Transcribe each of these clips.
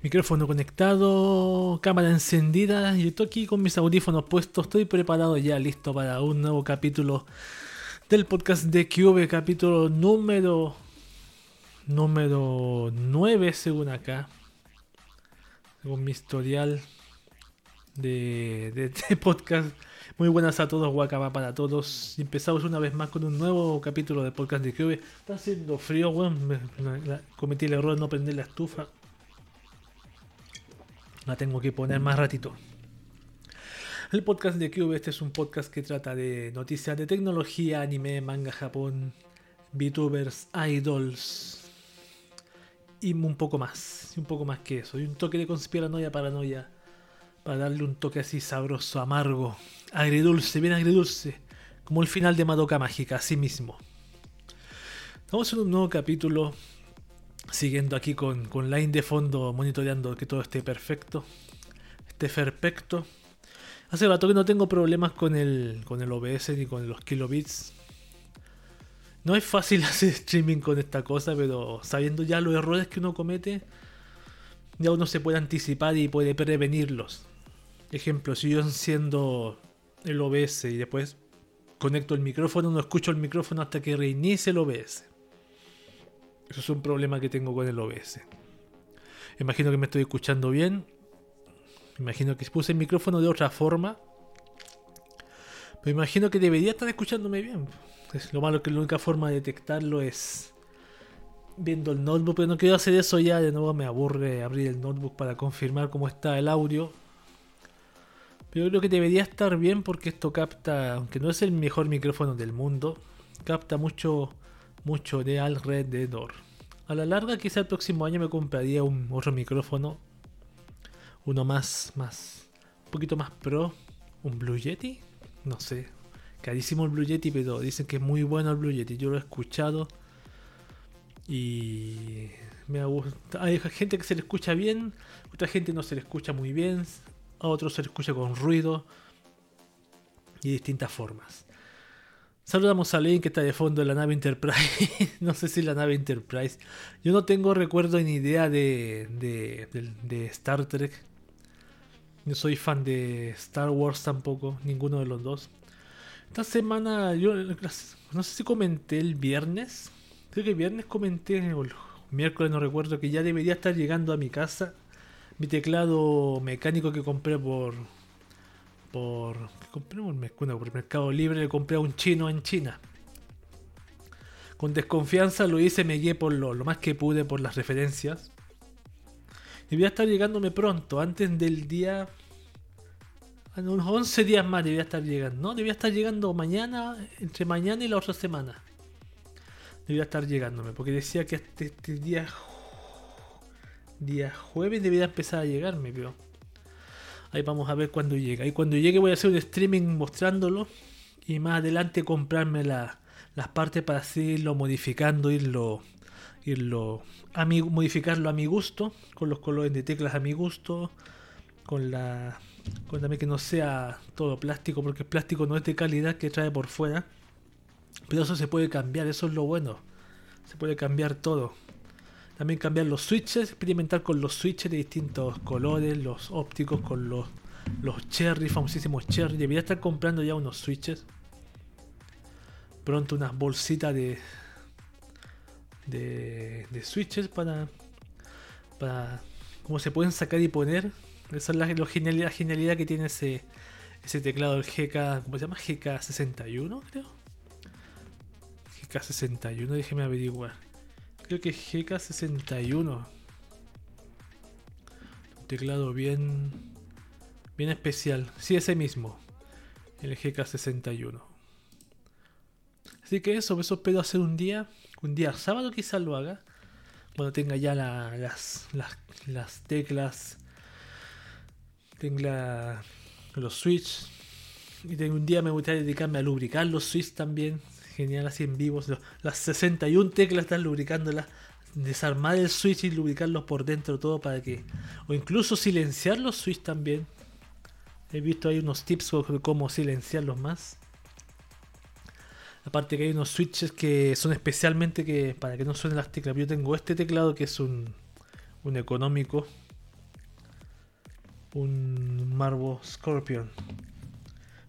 Micrófono conectado, cámara encendida. Y estoy aquí con mis audífonos puestos. Estoy preparado ya, listo para un nuevo capítulo del podcast de Cube. Capítulo número. Número 9, según acá. Según mi historial de, de, podcast. Muy buenas a todos, guacaba para todos. Empezamos una vez más con un nuevo capítulo de podcast de Cube. Está haciendo frío, weón. cometí el error de no prender la estufa. La tengo que poner más ratito. El podcast de Cube, este es un podcast que trata de noticias de tecnología, anime, manga, Japón, VTubers, idols y un poco más. Un poco más que eso. Y un toque de conspiranoia, paranoia. Para darle un toque así sabroso, amargo, agridulce, bien agridulce. Como el final de Madoka Mágica, así mismo. Vamos a un nuevo capítulo siguiendo aquí con, con Line de fondo, monitoreando que todo esté perfecto. Esté perfecto. Hace rato que no tengo problemas con el, con el OBS ni con los kilobits. No es fácil hacer streaming con esta cosa, pero sabiendo ya los errores que uno comete, ya uno se puede anticipar y puede prevenirlos. Ejemplo, si yo enciendo el OBS y después conecto el micrófono, no escucho el micrófono hasta que reinicie el OBS. Eso es un problema que tengo con el OBS. Imagino que me estoy escuchando bien. Imagino que puse el micrófono de otra forma. Pero imagino que debería estar escuchándome bien. Es lo malo que la única forma de detectarlo es viendo el notebook. Pero no quiero hacer eso ya. De nuevo me aburre abrir el notebook para confirmar cómo está el audio. Pero creo que debería estar bien porque esto capta, aunque no es el mejor micrófono del mundo, capta mucho mucho de alrededor. A la larga, quizá el próximo año me compraría un otro micrófono, uno más, más, un poquito más pro, un Blue Yeti, no sé, carísimo el Blue Yeti, pero dicen que es muy bueno el Blue Yeti. Yo lo he escuchado y me gusta. Hay gente que se le escucha bien, otra gente no se le escucha muy bien, a otros se le escucha con ruido y distintas formas. Saludamos a alguien que está de fondo de la nave Enterprise. no sé si la nave Enterprise. Yo no tengo recuerdo ni idea de, de, Star Trek. No soy fan de Star Wars tampoco, ninguno de los dos. Esta semana, yo no sé si comenté el viernes. Creo que el viernes comenté, o el miércoles no recuerdo, que ya debería estar llegando a mi casa mi teclado mecánico que compré por por compré un por Mercado Libre, le compré a un chino en China. Con desconfianza lo hice, me guié por lo, más que pude por las referencias. Y voy a estar llegándome pronto, antes del día. unos 11 días más debía estar llegando. No, debía estar llegando mañana, entre mañana y la otra semana. Debía estar llegándome, porque decía que este, este día. Día jueves debía empezar a llegarme, pero. Ahí vamos a ver cuando llega. Y cuando llegue voy a hacer un streaming mostrándolo. Y más adelante comprarme las partes para así irlo modificando, irlo, irlo a modificarlo a mi gusto. Con los colores de teclas a mi gusto. Con la. Con también que no sea todo plástico. Porque el plástico no es de calidad que trae por fuera. Pero eso se puede cambiar, eso es lo bueno. Se puede cambiar todo. También cambiar los switches, experimentar con los switches de distintos colores, los ópticos con los, los cherry, famosísimos cherry. Debería estar comprando ya unos switches. Pronto unas bolsitas de, de, switches para, para cómo se pueden sacar y poner. Esa es la, genialidad, genialidad que tiene ese, ese teclado, el GK, ¿cómo se llama? GK61, creo. GK61, déjeme averiguar. Creo que GK61. Un teclado bien. Bien especial. Sí, ese mismo. El GK61. Así que eso, eso espero hacer un día. Un día sábado quizás lo haga. Cuando tenga ya las, las, teclas. Tenga los switches. Y tengo un día me gustaría dedicarme a lubricar los switches también genial así en vivo. Las 61 teclas están lubricándolas. Desarmar el switch y lubricarlos por dentro todo para que... O incluso silenciar los switch también. He visto ahí unos tips sobre cómo silenciarlos más. Aparte que hay unos switches que son especialmente que para que no suenen las teclas. Yo tengo este teclado que es un, un económico. un Marvo Scorpion.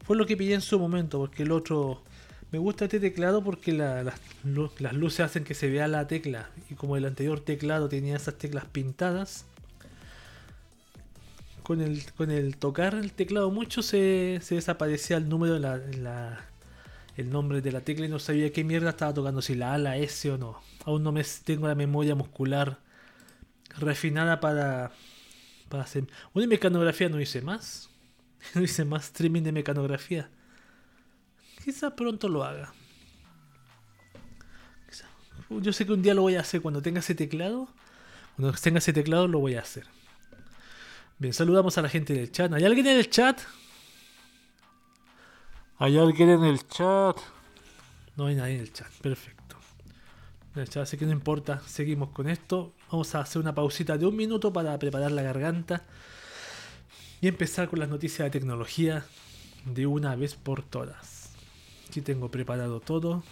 Fue lo que pillé en su momento, porque el otro... Me gusta este teclado porque las luces hacen que se vea la tecla. Y como el anterior teclado tenía esas teclas pintadas, con el, con el tocar el teclado mucho se, desaparecía el número, la, el nombre de la tecla y no sabía qué mierda estaba tocando, si la A, la S o no. Aún no me tengo la memoria muscular refinada para, para hacer... Una mecanografía no hice más. No hice más streaming de mecanografía. Quizá pronto lo haga. Yo sé que un día lo voy a hacer cuando tenga ese teclado. Cuando tenga ese teclado lo voy a hacer. Bien, saludamos a la gente del chat. ¿Hay alguien en el chat? ¿Hay alguien en el chat? No hay nadie en el chat. Perfecto. En el chat, así que no importa. Seguimos con esto. Vamos a hacer una pausita de un minuto para preparar la garganta y empezar con las noticias de tecnología de una vez por todas. Aquí tengo preparado todo.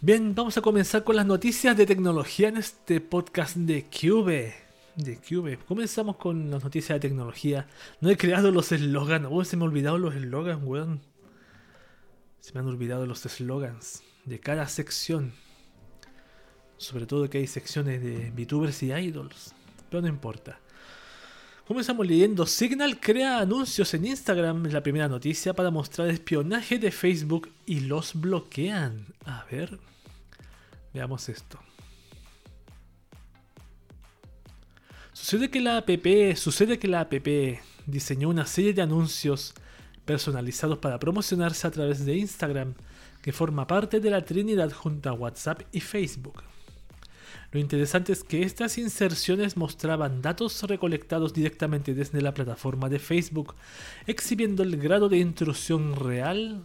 Bien, vamos a comenzar con las noticias de tecnología en este podcast de Cube. De Cube. Comenzamos con las noticias de tecnología. No he creado los eslogans. Oh, se me han olvidado los eslogans, weón. Se me han olvidado los eslogans de cada sección. Sobre todo que hay secciones de VTubers y idols. Pero no importa. Comenzamos leyendo. Signal crea anuncios en Instagram. Es la primera noticia para mostrar espionaje de Facebook y los bloquean. A ver. Veamos esto. Sucede que la app, sucede que la app diseñó una serie de anuncios personalizados para promocionarse a través de Instagram, que forma parte de la Trinidad junto a WhatsApp y Facebook. Lo interesante es que estas inserciones mostraban datos recolectados directamente desde la plataforma de Facebook, exhibiendo el grado de intrusión real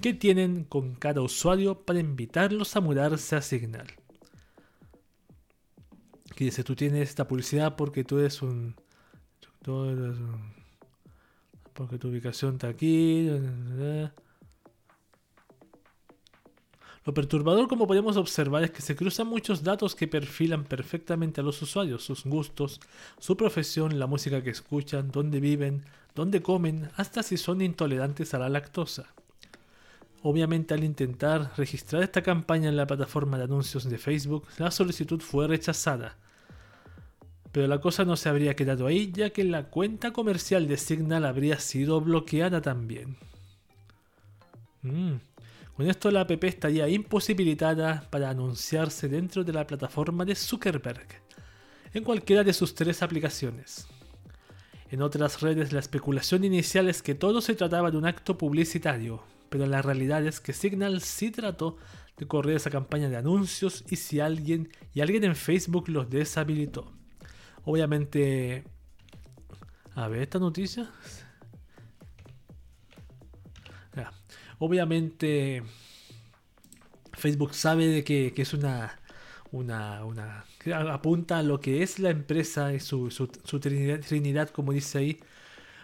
que tienen con cada usuario para invitarlos a mudarse a Signal. Que dice, tú tienes esta publicidad porque tú eres un... Porque tu ubicación está aquí. Lo perturbador, como podemos observar, es que se cruzan muchos datos que perfilan perfectamente a los usuarios, sus gustos, su profesión, la música que escuchan, dónde viven, dónde comen, hasta si son intolerantes a la lactosa. Obviamente al intentar registrar esta campaña en la plataforma de anuncios de Facebook, la solicitud fue rechazada. Pero la cosa no se habría quedado ahí, ya que la cuenta comercial de Signal habría sido bloqueada también. Mm. Con esto la app estaría imposibilitada para anunciarse dentro de la plataforma de Zuckerberg, en cualquiera de sus tres aplicaciones. En otras redes la especulación inicial es que todo se trataba de un acto publicitario, pero la realidad es que Signal sí trató de correr esa campaña de anuncios y si alguien y alguien en Facebook los deshabilitó. Obviamente, a ver esta noticia. Obviamente, Facebook sabe de que, es una, una, apunta a lo que es la empresa y su, su, trinidad, como dice ahí,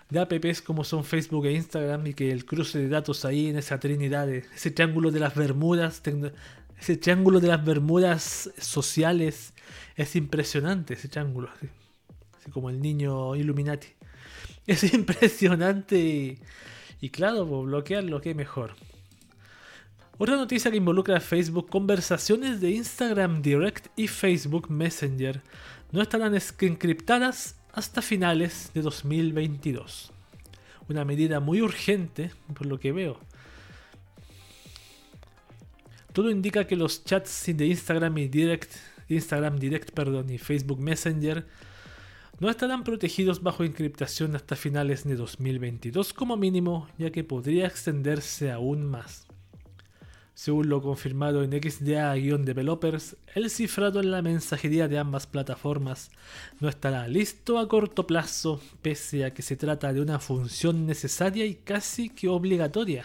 de apps como son Facebook e Instagram y que el cruce de datos ahí en esa trinidad, ese triángulo de las Bermudas, ese triángulo de las Bermudas sociales es impresionante, ese triángulo, así, como el niño Illuminati. Es impresionante y, y claro, pues, bloquearlo, que mejor. Otra noticia que involucra a Facebook, conversaciones de Instagram Direct y Facebook Messenger no estarán encriptadas hasta finales de 2022. Una medida muy urgente, por lo que veo. Todo indica que los chats de Instagram Direct, Instagram Direct perdón, y Facebook Messenger no estarán protegidos bajo encriptación hasta finales de 2022 como mínimo, ya que podría extenderse aún más. Según lo confirmado en XDA-Developers, el cifrado en la mensajería de ambas plataformas no estará listo a corto plazo, pese a que se trata de una función necesaria y casi que obligatoria,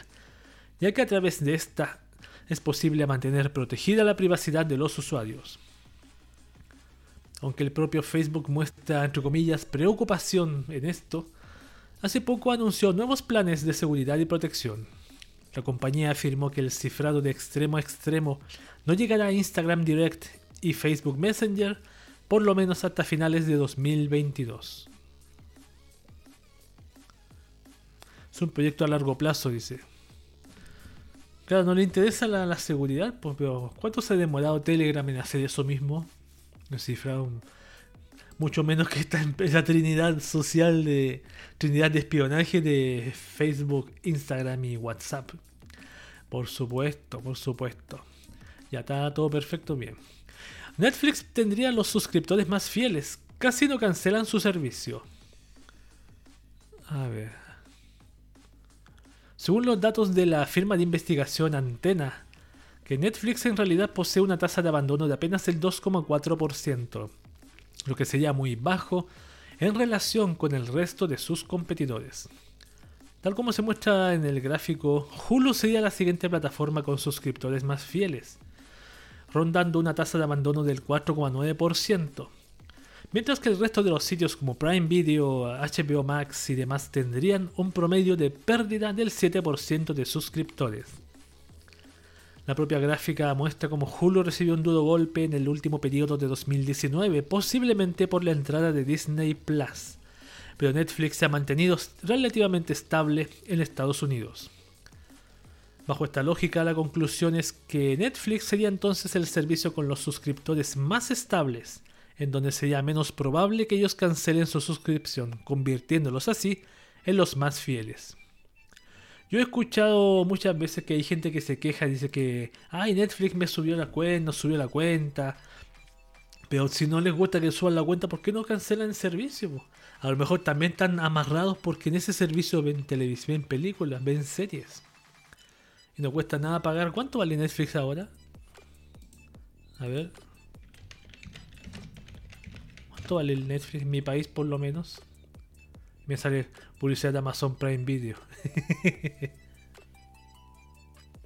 ya que a través de esta es posible mantener protegida la privacidad de los usuarios aunque el propio Facebook muestra, entre comillas, preocupación en esto, hace poco anunció nuevos planes de seguridad y protección. La compañía afirmó que el cifrado de extremo a extremo no llegará a Instagram Direct y Facebook Messenger por lo menos hasta finales de 2022. Es un proyecto a largo plazo, dice. Claro, no le interesa la, seguridad, pues, pero ¿cuánto se ha demorado Telegram en hacer eso mismo? Descifrar mucho menos que esta la trinidad social de trinidad de espionaje de Facebook, Instagram y WhatsApp. Por supuesto, por supuesto. Ya está todo perfecto, bien. Netflix tendría los suscriptores más fieles. Casi no cancelan su servicio. A ver. Según los datos de la firma de investigación Antena, que Netflix en realidad posee una tasa de abandono de apenas el 2,4%, lo que sería muy bajo en relación con el resto de sus competidores. Tal como se muestra en el gráfico, Hulu sería la siguiente plataforma con suscriptores más fieles, rondando una tasa de abandono del 4,9%, mientras que el resto de los sitios como Prime Video, HBO Max y demás tendrían un promedio de pérdida del 7% de suscriptores. La propia gráfica muestra cómo Hulu recibió un duro golpe en el último periodo de 2019, posiblemente por la entrada de Disney Plus, pero Netflix se ha mantenido relativamente estable en Estados Unidos. Bajo esta lógica, la conclusión es que Netflix sería entonces el servicio con los suscriptores más estables, en donde sería menos probable que ellos cancelen su suscripción, convirtiéndolos así en los más fieles. Yo he escuchado muchas veces que hay gente que se queja, dice que, ay, Netflix me subió la cuenta, subió la cuenta. Pero si no les gusta que suban la cuenta, ¿por qué no cancelan el servicio? A lo mejor también están amarrados porque en ese servicio ven televisión, ven películas, ven series. Y no cuesta nada pagar. ¿Cuánto vale Netflix ahora? A ver. ¿Cuánto vale el Netflix en mi país por lo menos? Me sale publicidad de Amazon Prime Video.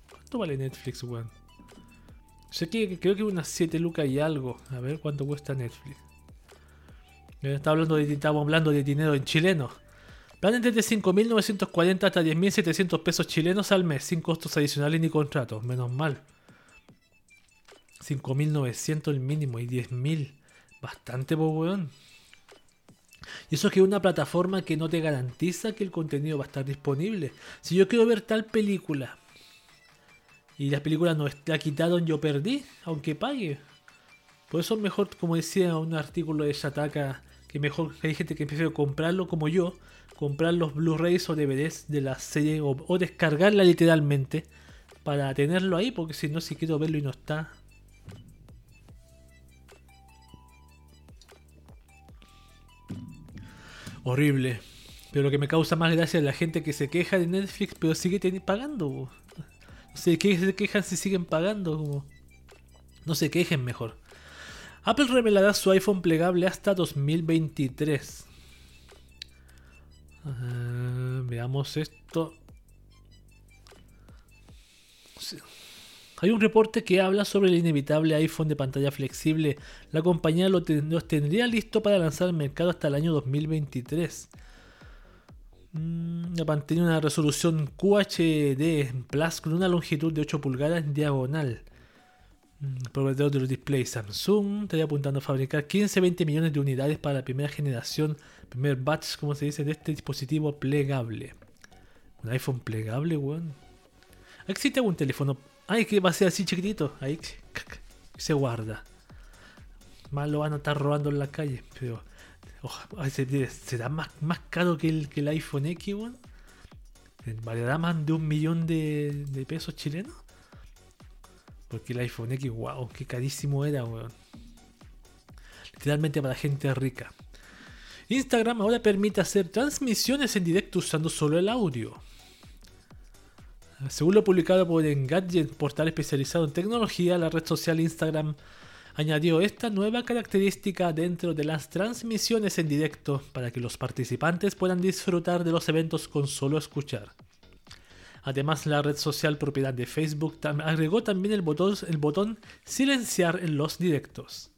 ¿Cuánto vale Netflix, weón? Sé que creo que unas 7 lucas y algo. A ver cuánto cuesta Netflix. Está hablando de, estamos hablando de dinero en chileno. Planes desde 5.940 hasta 10.700 pesos chilenos al mes, sin costos adicionales ni contratos. Menos mal. 5.900 el mínimo y 10.000. Bastante, weón. Y eso es que una plataforma que no te garantiza que el contenido va a estar disponible. Si yo quiero ver tal película y la película no está quitada, yo perdí, aunque pague. Por eso es mejor, como decía un artículo de Shataka, que mejor hay gente que prefiere comprarlo como yo, comprar los Blu-rays o DVDs de la serie o, descargarla literalmente para tenerlo ahí, porque si no, si quiero verlo y no está. Horrible. Pero lo que me causa más gracia es la gente que se queja de Netflix, pero sigue pagando. No sé qué se quejan si siguen pagando. No se quejen mejor. Apple revelará su iPhone plegable hasta 2023. Ah, veamos esto. Hay un reporte que habla sobre el inevitable iPhone de pantalla flexible. La compañía lo tendría listo para lanzar al mercado hasta el año 2023. Mm, mantiene una resolución QHD Plus con una longitud de 8 pulgadas en diagonal. Mm, proveedor de los displays Samsung estaría apuntando a fabricar 15-20 millones de unidades para la primera generación, primer batch, como se dice, de este dispositivo plegable. Un iPhone plegable, weón. ¿Existe algún teléfono? Ay, que va a ser así chiquitito. Ahí se guarda. Más lo van a estar robando en la calle, pero será más, más caro que el, que el iPhone X, weón. ¿Valerá más de un millón de, de pesos chilenos? Porque el iPhone X, wow, qué carísimo era, weón. Literalmente para gente rica. Instagram ahora permite hacer transmisiones en directo usando solo el audio. Según lo publicado por Engadget, portal especializado en tecnología, la red social Instagram añadió esta nueva característica dentro de las transmisiones en directo para que los participantes puedan disfrutar de los eventos con solo escuchar. Además, la red social propiedad de Facebook agregó también el botón, silenciar en los directos.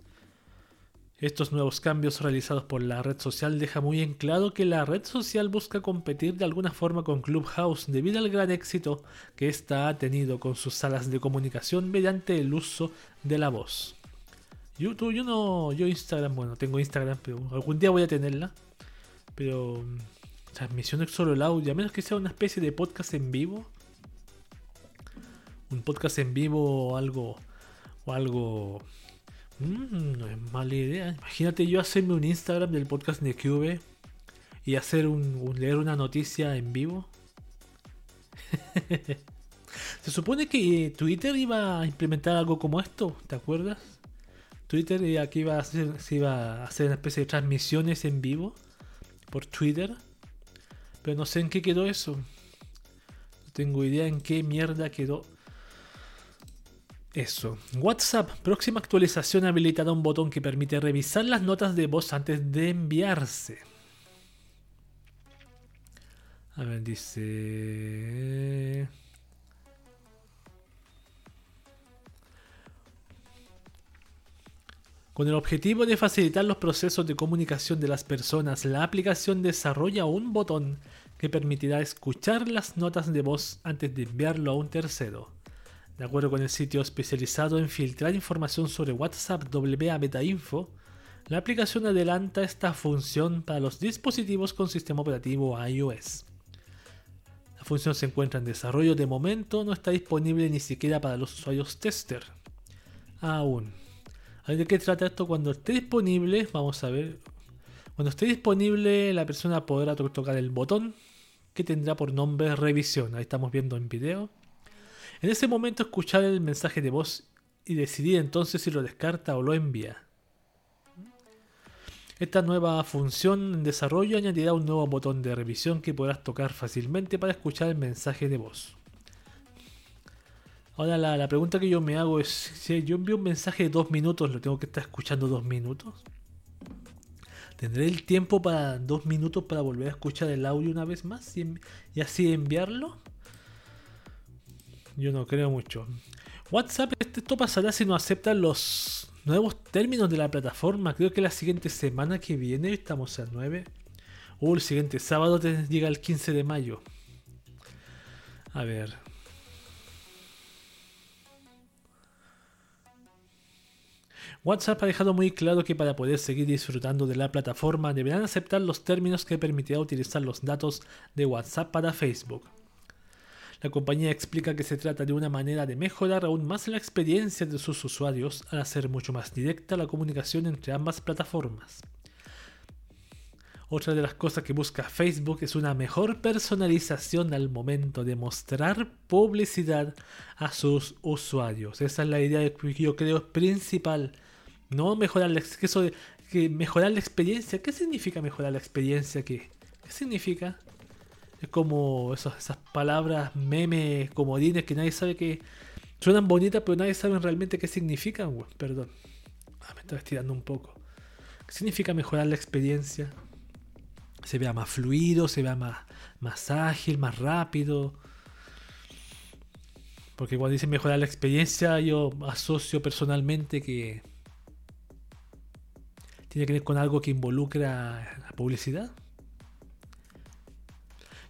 Estos nuevos cambios realizados por la red social dejan muy en claro que la red social busca competir de alguna forma con Clubhouse debido al gran éxito que ésta ha tenido con sus salas de comunicación mediante el uso de la voz. YouTube, yo no. Yo Instagram, bueno, tengo Instagram, pero algún día voy a tenerla. Pero. mm, Transmisión es solo el audio, a menos que sea una especie de podcast en vivo. Un podcast en vivo o algo. O algo. Mm, no es mala idea. Imagínate yo hacerme un Instagram del podcast de QV y hacer un, un- leer una noticia en vivo. Se supone que eh, Twitter iba a implementar algo como esto, ¿te acuerdas? Twitter eh, aquí iba a hacer, se iba a hacer una especie de transmisiones en vivo por Twitter. Pero no sé en qué quedó eso. No tengo idea en qué mierda quedó eso. WhatsApp. Próxima actualización habilitará un botón que permite revisar las notas de voz antes de enviarse. A ver, dice... Con el objetivo de facilitar los procesos de comunicación de las personas, la aplicación desarrolla un botón que permitirá escuchar las notas de voz antes de enviarlo a un tercero. De acuerdo con el sitio especializado en filtrar información sobre WhatsApp WA Betainfo, la aplicación adelanta esta función para los dispositivos con sistema operativo iOS. La función se encuentra en desarrollo de momento, no está disponible ni siquiera para los usuarios tester. Aún. De qué trata esto cuando esté disponible. Vamos a ver. Cuando esté disponible, la persona podrá to- tocar el botón que tendrá por nombre revisión. Ahí estamos viendo en video. En ese momento escuchar el mensaje de voz y decidir entonces si lo descarta o lo envía. Esta nueva función en desarrollo añadirá un nuevo botón de revisión que podrás tocar fácilmente para escuchar el mensaje de voz. Ahora la, pregunta que yo me hago es, si yo envío un mensaje de dos minutos, ¿lo tengo que estar escuchando dos minutos? ¿Tendré el tiempo para dos minutos para volver a escuchar el audio una vez más y así enviarlo? Yo no creo mucho. WhatsApp, este- esto pasará si no aceptan los nuevos términos de la plataforma. Creo que la siguiente semana que viene, estamos a 9. O el siguiente sábado te- llega el 15 de mayo. A ver. WhatsApp ha dejado muy claro que para poder seguir disfrutando de la plataforma deberán aceptar los términos que permitirá utilizar los datos de WhatsApp para Facebook. La compañía explica que se trata de una manera de mejorar aún más la experiencia de sus usuarios al hacer mucho más directa la comunicación entre ambas plataformas. Otra de las cosas que busca Facebook es una mejor personalización al momento de mostrar publicidad a sus usuarios. Esa es la idea que yo creo principal. No mejorar la, que eso que mejorar la experiencia. ¿Qué significa mejorar la experiencia? ¿Qué, qué significa? Es como esas palabras meme comodines que nadie sabe que suenan bonitas, pero nadie sabe realmente qué significan. Perdón. Ah, me estoy estirando un poco. ¿Qué significa mejorar la experiencia? Se vea más fluido, se vea más, más ágil, más rápido. Porque cuando dicen mejorar la experiencia, yo asocio personalmente que tiene que ver con algo que involucra la publicidad.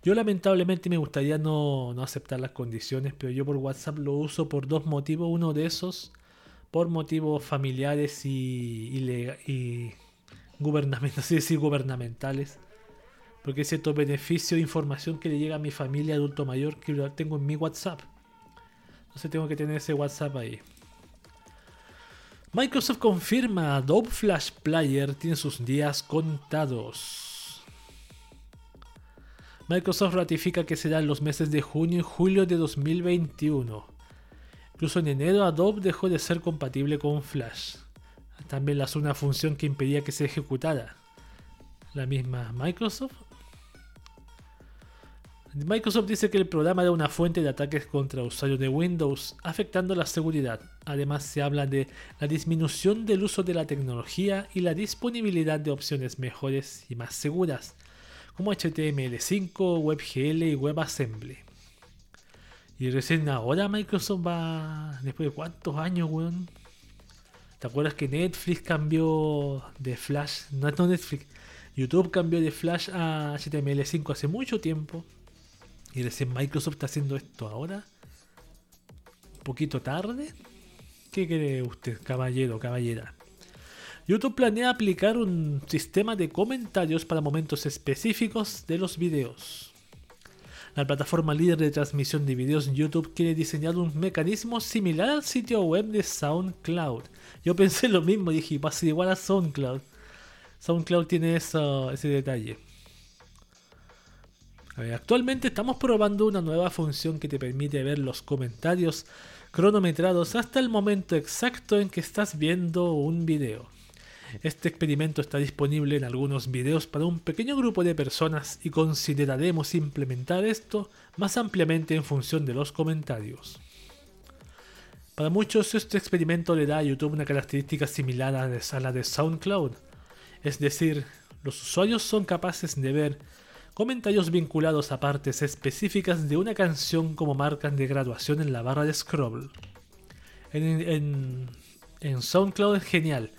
Yo lamentablemente me gustaría no, no aceptar las condiciones, pero yo por WhatsApp lo uso por dos motivos. Uno de esos, por motivos familiares y, y, y gubernamentales, no decir gubernamentales. Porque hay ciertos beneficios e información que le llega a mi familia adulto mayor que lo tengo en mi WhatsApp. Entonces tengo que tener ese WhatsApp ahí. Microsoft confirma Adobe Flash Player tiene sus días contados. Microsoft ratifica que será en los meses de junio y julio de 2021. Incluso en enero Adobe dejó de ser compatible con Flash. También lanzó una función que impedía que se ejecutara. La misma Microsoft. Microsoft dice que el programa era una fuente de ataques contra usuarios de Windows, afectando la seguridad. Además, se habla de la disminución del uso de la tecnología y la disponibilidad de opciones mejores y más seguras, como HTML5, WebGL y WebAssembly. Y recién ahora Microsoft va. Después de cuántos años, weón. ¿Te acuerdas que Netflix cambió de Flash? No, no Netflix. YouTube cambió de Flash a HTML5 hace mucho tiempo. Y recién Microsoft está haciendo esto ahora. Un poquito tarde. ¿Qué cree usted, caballero, caballera? YouTube planea aplicar un sistema de comentarios para momentos específicos de los videos. La plataforma líder de transmisión de videos YouTube quiere diseñar un mecanismo similar al sitio web de SoundCloud. Yo pensé lo mismo, dije, va a ser igual a SoundCloud. SoundCloud tiene ese detalle. actualmente estamos probando una nueva función que te permite ver los comentarios cronometrados hasta el momento exacto en que estás viendo un video. Este experimento está disponible en algunos videos para un pequeño grupo de personas y consideraremos implementar esto más ampliamente en función de los comentarios. Para muchos este experimento le da a YouTube una característica similar a la de SoundCloud, es decir, los usuarios son capaces de ver comentarios vinculados a partes específicas de una canción como marcas de graduación en la barra de scroll. En, en SoundCloud es genial,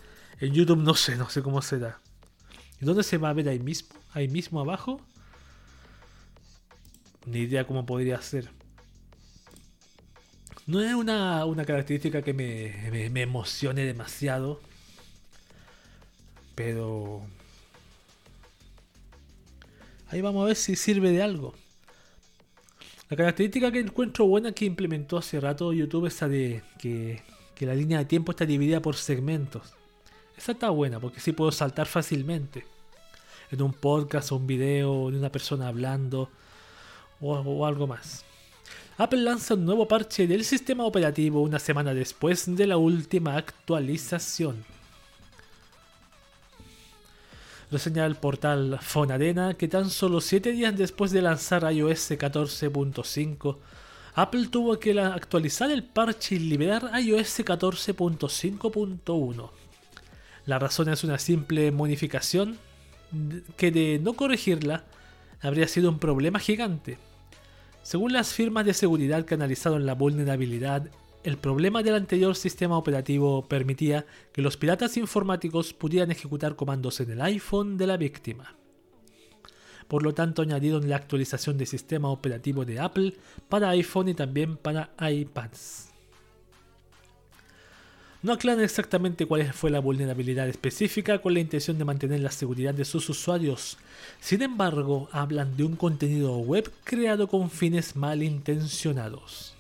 en YouTube no sé, no sé cómo será. ¿Y dónde se va a ver ahí mismo? Ahí mismo abajo. Ni idea cómo podría ser. No es una, característica que me, me emocione demasiado. Pero... Ahí vamos a ver si sirve de algo. La característica que encuentro buena que implementó hace rato YouTube es la de que, que la línea de tiempo está dividida por segmentos. Esa está buena porque sí puedo saltar fácilmente. En un podcast o un video de una persona hablando o, algo más. Apple lanza un nuevo parche del sistema operativo una semana después de la última actualización. Lo señala el portal Fonadena que tan solo 7 días después de lanzar iOS 14.5, Apple tuvo que actualizar el parche y liberar iOS 14.5.1. La razón es una simple modificación que de no corregirla habría sido un problema gigante. Según las firmas de seguridad que analizaron la vulnerabilidad, el problema del anterior sistema operativo permitía que los piratas informáticos pudieran ejecutar comandos en el iPhone de la víctima. Por lo tanto, añadieron la actualización del sistema operativo de Apple para iPhone y también para iPads. No aclaran exactamente cuál fue la vulnerabilidad específica con la intención de mantener la seguridad de sus usuarios. Sin embargo, hablan de un contenido web creado con fines malintencionados.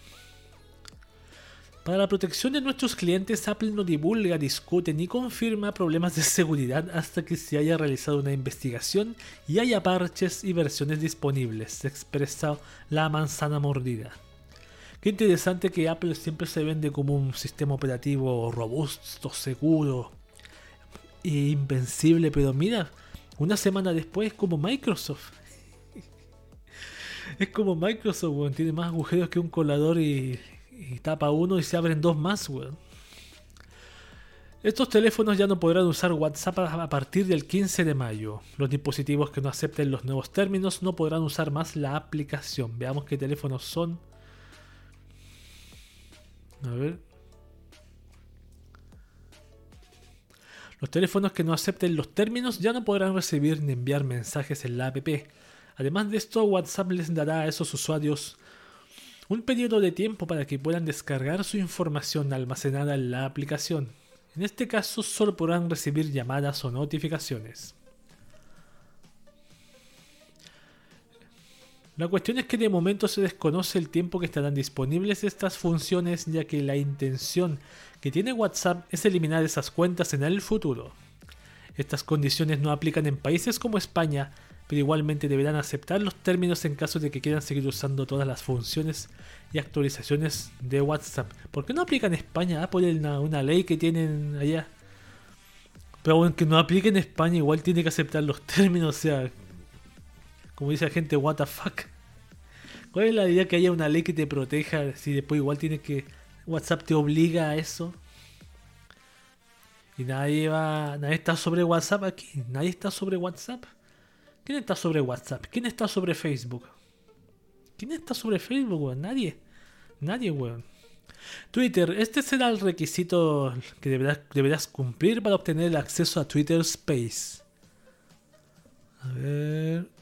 Para la protección de nuestros clientes, Apple no divulga, discute ni confirma problemas de seguridad hasta que se haya realizado una investigación y haya parches y versiones disponibles, expresa la manzana mordida. Qué interesante que Apple siempre se vende como un sistema operativo robusto, seguro e invencible, pero mira, una semana después es como Microsoft. es como Microsoft, tiene más agujeros que un colador y, tapa uno y se abren dos más, weón. Estos teléfonos ya no podrán usar WhatsApp a partir del 15 de mayo. Los dispositivos que no acepten los nuevos términos no podrán usar más la aplicación. Veamos qué teléfonos son. A ver. Los teléfonos que no acepten los términos ya no podrán recibir ni enviar mensajes en la app. Además de esto, WhatsApp les dará a esos usuarios un periodo de tiempo para que puedan descargar su información almacenada en la aplicación. En este caso, solo podrán recibir llamadas o notificaciones. La cuestión es que de momento se desconoce el tiempo que estarán disponibles estas funciones ya que la intención que tiene WhatsApp es eliminar esas cuentas en el futuro. Estas condiciones no aplican en países como España, pero igualmente deberán aceptar los términos en caso de que quieran seguir usando todas las funciones y actualizaciones de WhatsApp. ¿Por qué no aplica en España? Ah, por una, una ley que tienen allá. Pero aunque no aplique en España, igual tiene que aceptar los términos, o sea, como dice la gente, what the fuck. ¿Cuál es la idea que haya una ley que te proteja si después igual tienes que... WhatsApp te obliga a eso? Y nadie va... Nadie está sobre WhatsApp aquí. Nadie está sobre WhatsApp. ¿Quién está sobre WhatsApp? ¿Quién está sobre Facebook? ¿Quién está sobre Facebook, weón? Nadie. Nadie, weón. Twitter, este será el requisito que deberás, deberás, cumplir para obtener el acceso a Twitter Space. A ver.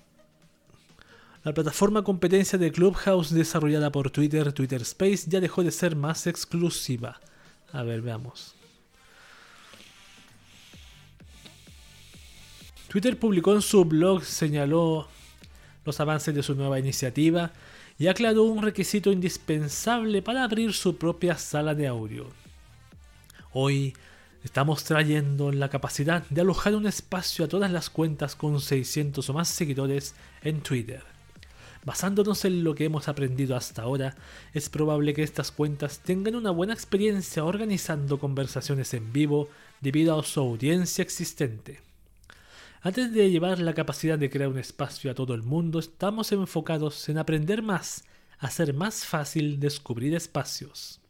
La plataforma competencia de Clubhouse desarrollada por Twitter, Twitter Space, ya dejó de ser más exclusiva. A ver, veamos. Twitter publicó en su blog, señaló los avances de su nueva iniciativa y aclaró un requisito indispensable para abrir su propia sala de audio. Hoy estamos trayendo la capacidad de alojar un espacio a todas las cuentas con 600 o más seguidores en Twitter. Basándonos en lo que hemos aprendido hasta ahora, es probable que estas cuentas tengan una buena experiencia organizando conversaciones en vivo debido a su audiencia existente. Antes de llevar la capacidad de crear un espacio a todo el mundo, estamos enfocados en aprender más, hacer más fácil descubrir espacios.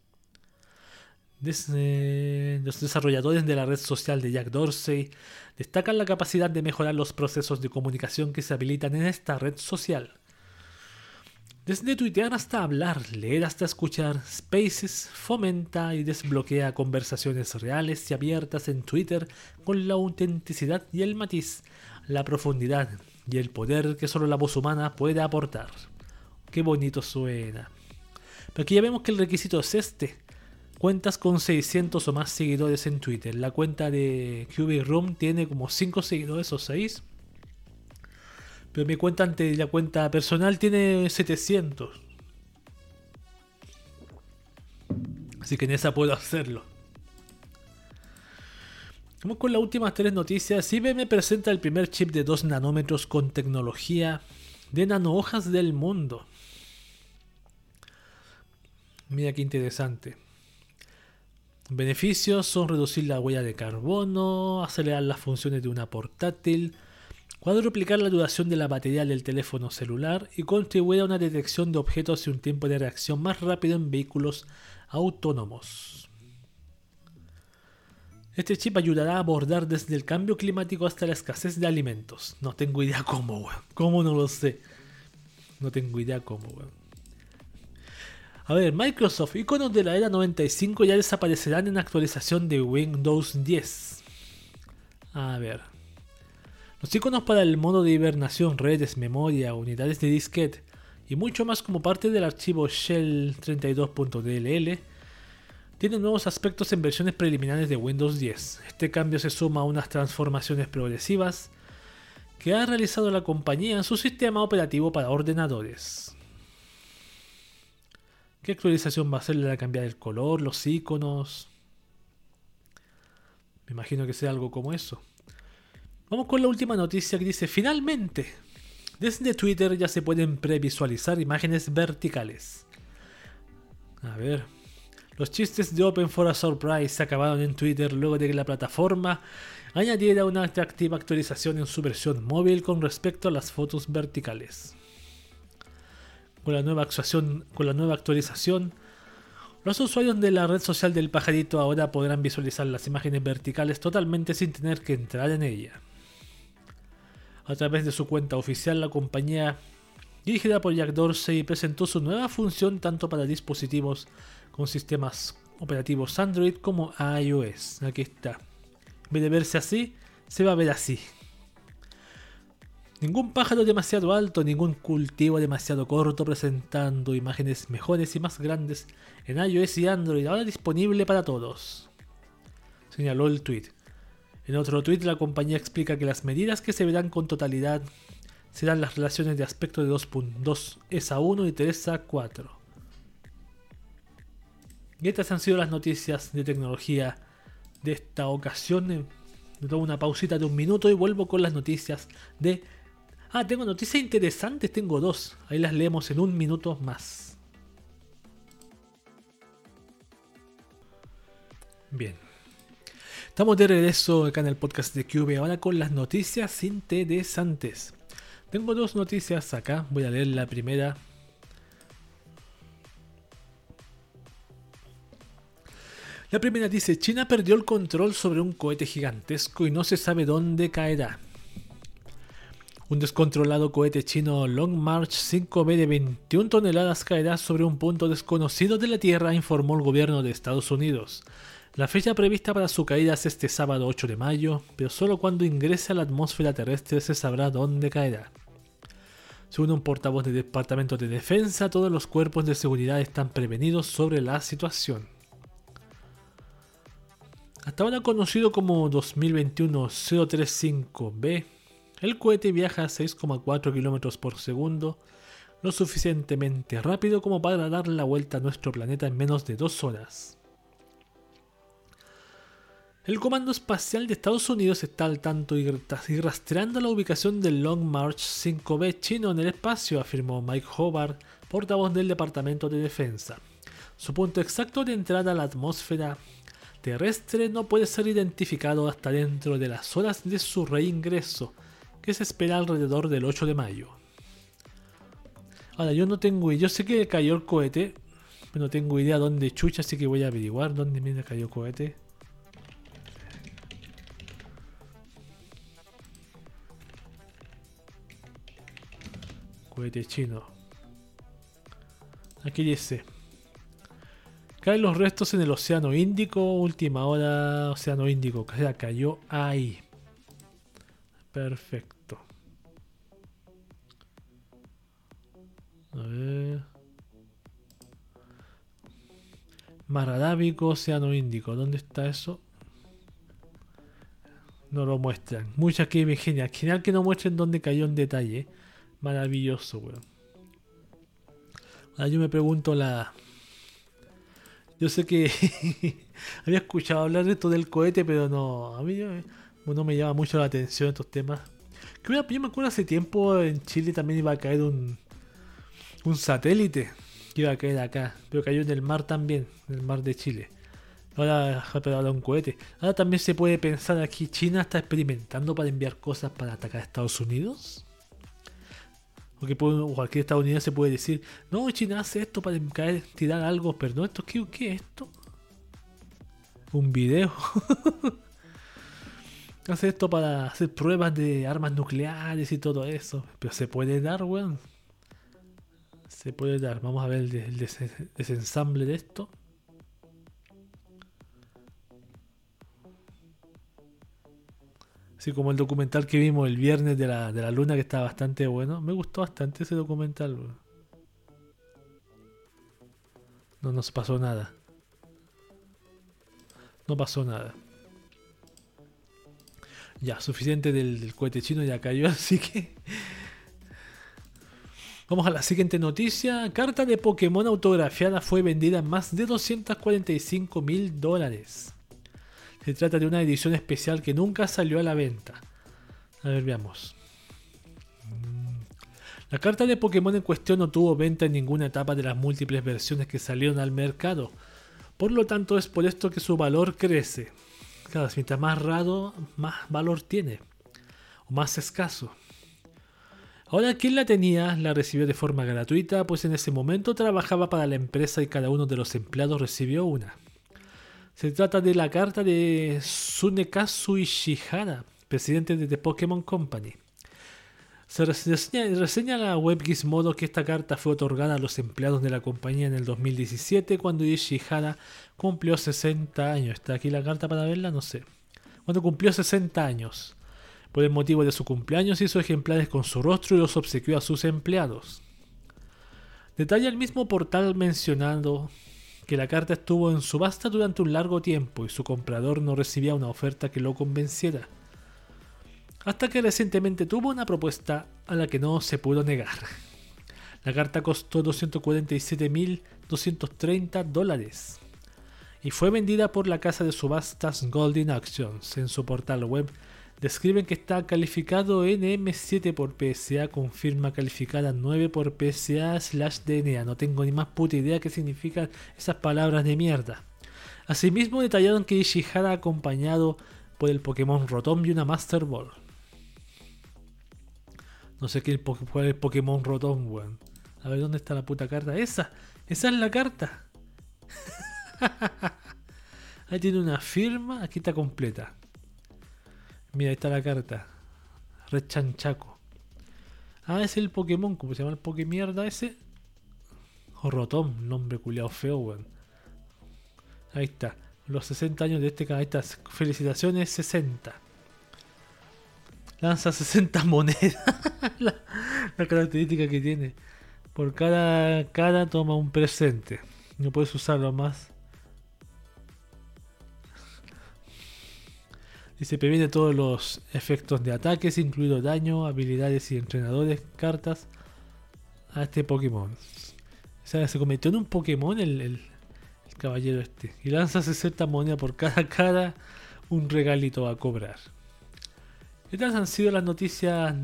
los desarrolladores de la red social de Jack Dorsey destacan la capacidad de mejorar los procesos de comunicación que se habilitan en esta red social. Desde tuitear hasta hablar, leer hasta escuchar, Spaces fomenta y desbloquea conversaciones reales y abiertas en Twitter con la autenticidad y el matiz, la profundidad y el poder que solo la voz humana puede aportar. Qué bonito suena. Pero aquí ya vemos que el requisito es este. Cuentas con 600 o más seguidores en Twitter. La cuenta de QB Room tiene como 5 seguidores o 6. Pero mi cuenta ante la cuenta personal tiene 700. Así que en esa puedo hacerlo. Vamos con las últimas tres noticias. IBM presenta el primer chip de 2 nanómetros con tecnología de nanohojas del mundo. Mira qué interesante. Beneficios son reducir la huella de carbono, acelerar las funciones de una portátil, cuadruplicar la duración de la batería del teléfono celular y contribuir a una detección de objetos y un tiempo de reacción más rápido en vehículos autónomos. Este chip ayudará a abordar desde el cambio climático hasta la escasez de alimentos. No tengo idea cómo, weón. ¿Cómo no lo sé? No tengo idea cómo, weón. A ver, Microsoft, iconos de la era 95 ya desaparecerán en actualización de Windows 10. A ver. Los iconos para el modo de hibernación, redes, memoria, unidades de disquete y mucho más como parte del archivo shell 32.dll tienen nuevos aspectos en versiones preliminares de Windows 10. Este cambio se suma a unas transformaciones progresivas que ha realizado la compañía en su sistema operativo para ordenadores. ¿Qué actualización va a ser la cambiar el color, los iconos? Me imagino que sea algo como eso. Vamos con la última noticia que dice, finalmente, desde Twitter ya se pueden previsualizar imágenes verticales. A ver, los chistes de Open for a Surprise se acabaron en Twitter luego de que la plataforma añadiera una atractiva actualización en su versión móvil con respecto a las fotos verticales. Con la nueva actualización, con la nueva actualización los usuarios de la red social del pajarito ahora podrán visualizar las imágenes verticales totalmente sin tener que entrar en ella. A través de su cuenta oficial, la compañía, dirigida por Jack Dorsey, presentó su nueva función tanto para dispositivos con sistemas operativos Android como iOS. Aquí está. En vez de verse así, se va a ver así. Ningún pájaro demasiado alto, ningún cultivo demasiado corto, presentando imágenes mejores y más grandes en iOS y Android, ahora disponible para todos. Señaló el tweet. En otro tweet la compañía explica que las medidas que se verán con totalidad serán las relaciones de aspecto de 2.2 es a 1 y 3 a 4. Y estas han sido las noticias de tecnología de esta ocasión. Me tomo una pausita de un minuto y vuelvo con las noticias de... Ah, tengo noticias interesantes, tengo dos. Ahí las leemos en un minuto más. Bien. Estamos de regreso acá en el podcast de QV ahora con las noticias interesantes. Tengo dos noticias acá, voy a leer la primera. La primera dice, China perdió el control sobre un cohete gigantesco y no se sabe dónde caerá. Un descontrolado cohete chino Long March 5B de 21 toneladas caerá sobre un punto desconocido de la Tierra, informó el gobierno de Estados Unidos. La fecha prevista para su caída es este sábado 8 de mayo, pero solo cuando ingrese a la atmósfera terrestre se sabrá dónde caerá. Según un portavoz del Departamento de Defensa, todos los cuerpos de seguridad están prevenidos sobre la situación. Hasta ahora conocido como 2021-035B, El cohete viaja a 6,4 km por segundo, lo suficientemente rápido como para dar la vuelta a nuestro planeta en menos de dos horas. El Comando Espacial de Estados Unidos está al tanto y rastreando la ubicación del Long March 5B chino en el espacio, afirmó Mike Hobart, portavoz del Departamento de Defensa. Su punto exacto de entrada a la atmósfera terrestre no puede ser identificado hasta dentro de las horas de su reingreso, que se espera alrededor del 8 de mayo. Ahora, yo no tengo, yo sé que cayó el cohete, pero no tengo idea dónde chucha, así que voy a averiguar dónde me cayó el cohete. Cohete chino. Aquí dice. Caen los restos en el Océano Índico, última hora, Océano Índico, o sea, cayó ahí. Perfecto. A ver. Mar Arábico, Océano Índico, ¿dónde está eso? No lo muestran. Mucha que genial. Genial que no muestren dónde cayó en detalle. Maravilloso, weón. Ahora yo me pregunto la. Yo sé que había escuchado hablar de esto del cohete, pero no. A mí no me llama mucho la atención estos temas. Que yo me acuerdo hace tiempo en Chile también iba a caer un, un satélite que iba a caer acá, pero cayó en el mar también, en el mar de Chile. Ahora, ahora un cohete. Ahora también se puede pensar aquí, China está experimentando para enviar cosas para atacar a Estados Unidos. Porque cualquier estadounidense puede decir, no, China hace esto para caer, tirar algo, pero no, esto, ¿qué, es esto? Un video. hace esto para hacer pruebas de armas nucleares y todo eso. Pero se puede dar, weón. Se puede dar. Vamos a ver el desensamble de esto. Así como el documental que vimos el viernes de la, de la luna, que está bastante bueno. Me gustó bastante ese documental. No nos pasó nada. No pasó nada. Ya, suficiente del, cohete chino, ya cayó, así que... Vamos a la siguiente noticia. Carta de Pokémon autografiada fue vendida en más de 245 mil dólares. Se trata de una edición especial que nunca salió a la venta. A ver, veamos. La carta de Pokémon en cuestión no tuvo venta en ninguna etapa de las múltiples versiones que salieron al mercado. Por lo tanto, es por esto que su valor crece. Cada mientras más raro, más valor tiene. O más escaso. Ahora, quien la tenía la recibió de forma gratuita, pues en ese momento trabajaba para la empresa y cada uno de los empleados recibió una. Se trata de la carta de Tsunekazu Ishihara, presidente de The Pokémon Company. Se reseña, la web Gizmodo que esta carta fue otorgada a los empleados de la compañía en el 2017 cuando Ishihara cumplió 60 años. ¿Está aquí la carta para verla? No sé. Cuando cumplió 60 años. Por el motivo de su cumpleaños hizo ejemplares con su rostro y los obsequió a sus empleados. Detalla el mismo portal mencionado que la carta estuvo en subasta durante un largo tiempo y su comprador no recibía una oferta que lo convenciera. Hasta que recientemente tuvo una propuesta a la que no se pudo negar. La carta costó 247.230 dólares y fue vendida por la casa de subastas Golden Auctions en su portal web Describen que está calificado en M7 por PSA con firma calificada 9 por PSA slash DNA. No tengo ni más puta idea qué significan esas palabras de mierda. Asimismo detallaron que Ishihara acompañado por el Pokémon Rotom y una Master Ball. No sé qué cuál es el Pokémon Rotom, weón. A ver dónde está la puta carta. Esa, esa es la carta. Ahí tiene una firma, aquí está completa. Mira, ahí está la carta. Red Chanchaco. Ah, es el Pokémon, ¿cómo se llama el Pokémierda ese? O Rotom, nombre culiao feo, weón. Ahí está. Los 60 años de este canal. Felicitaciones, 60. Lanza 60 monedas. la, característica que tiene. Por cada cara toma un presente. No puedes usarlo más Y se previene todos los efectos de ataques, incluido daño, habilidades y entrenadores, cartas a este Pokémon. O sea, se convirtió en un Pokémon el, el, caballero este. Y lanza 60 monedas por cada cara, un regalito a cobrar. Estas han sido las noticias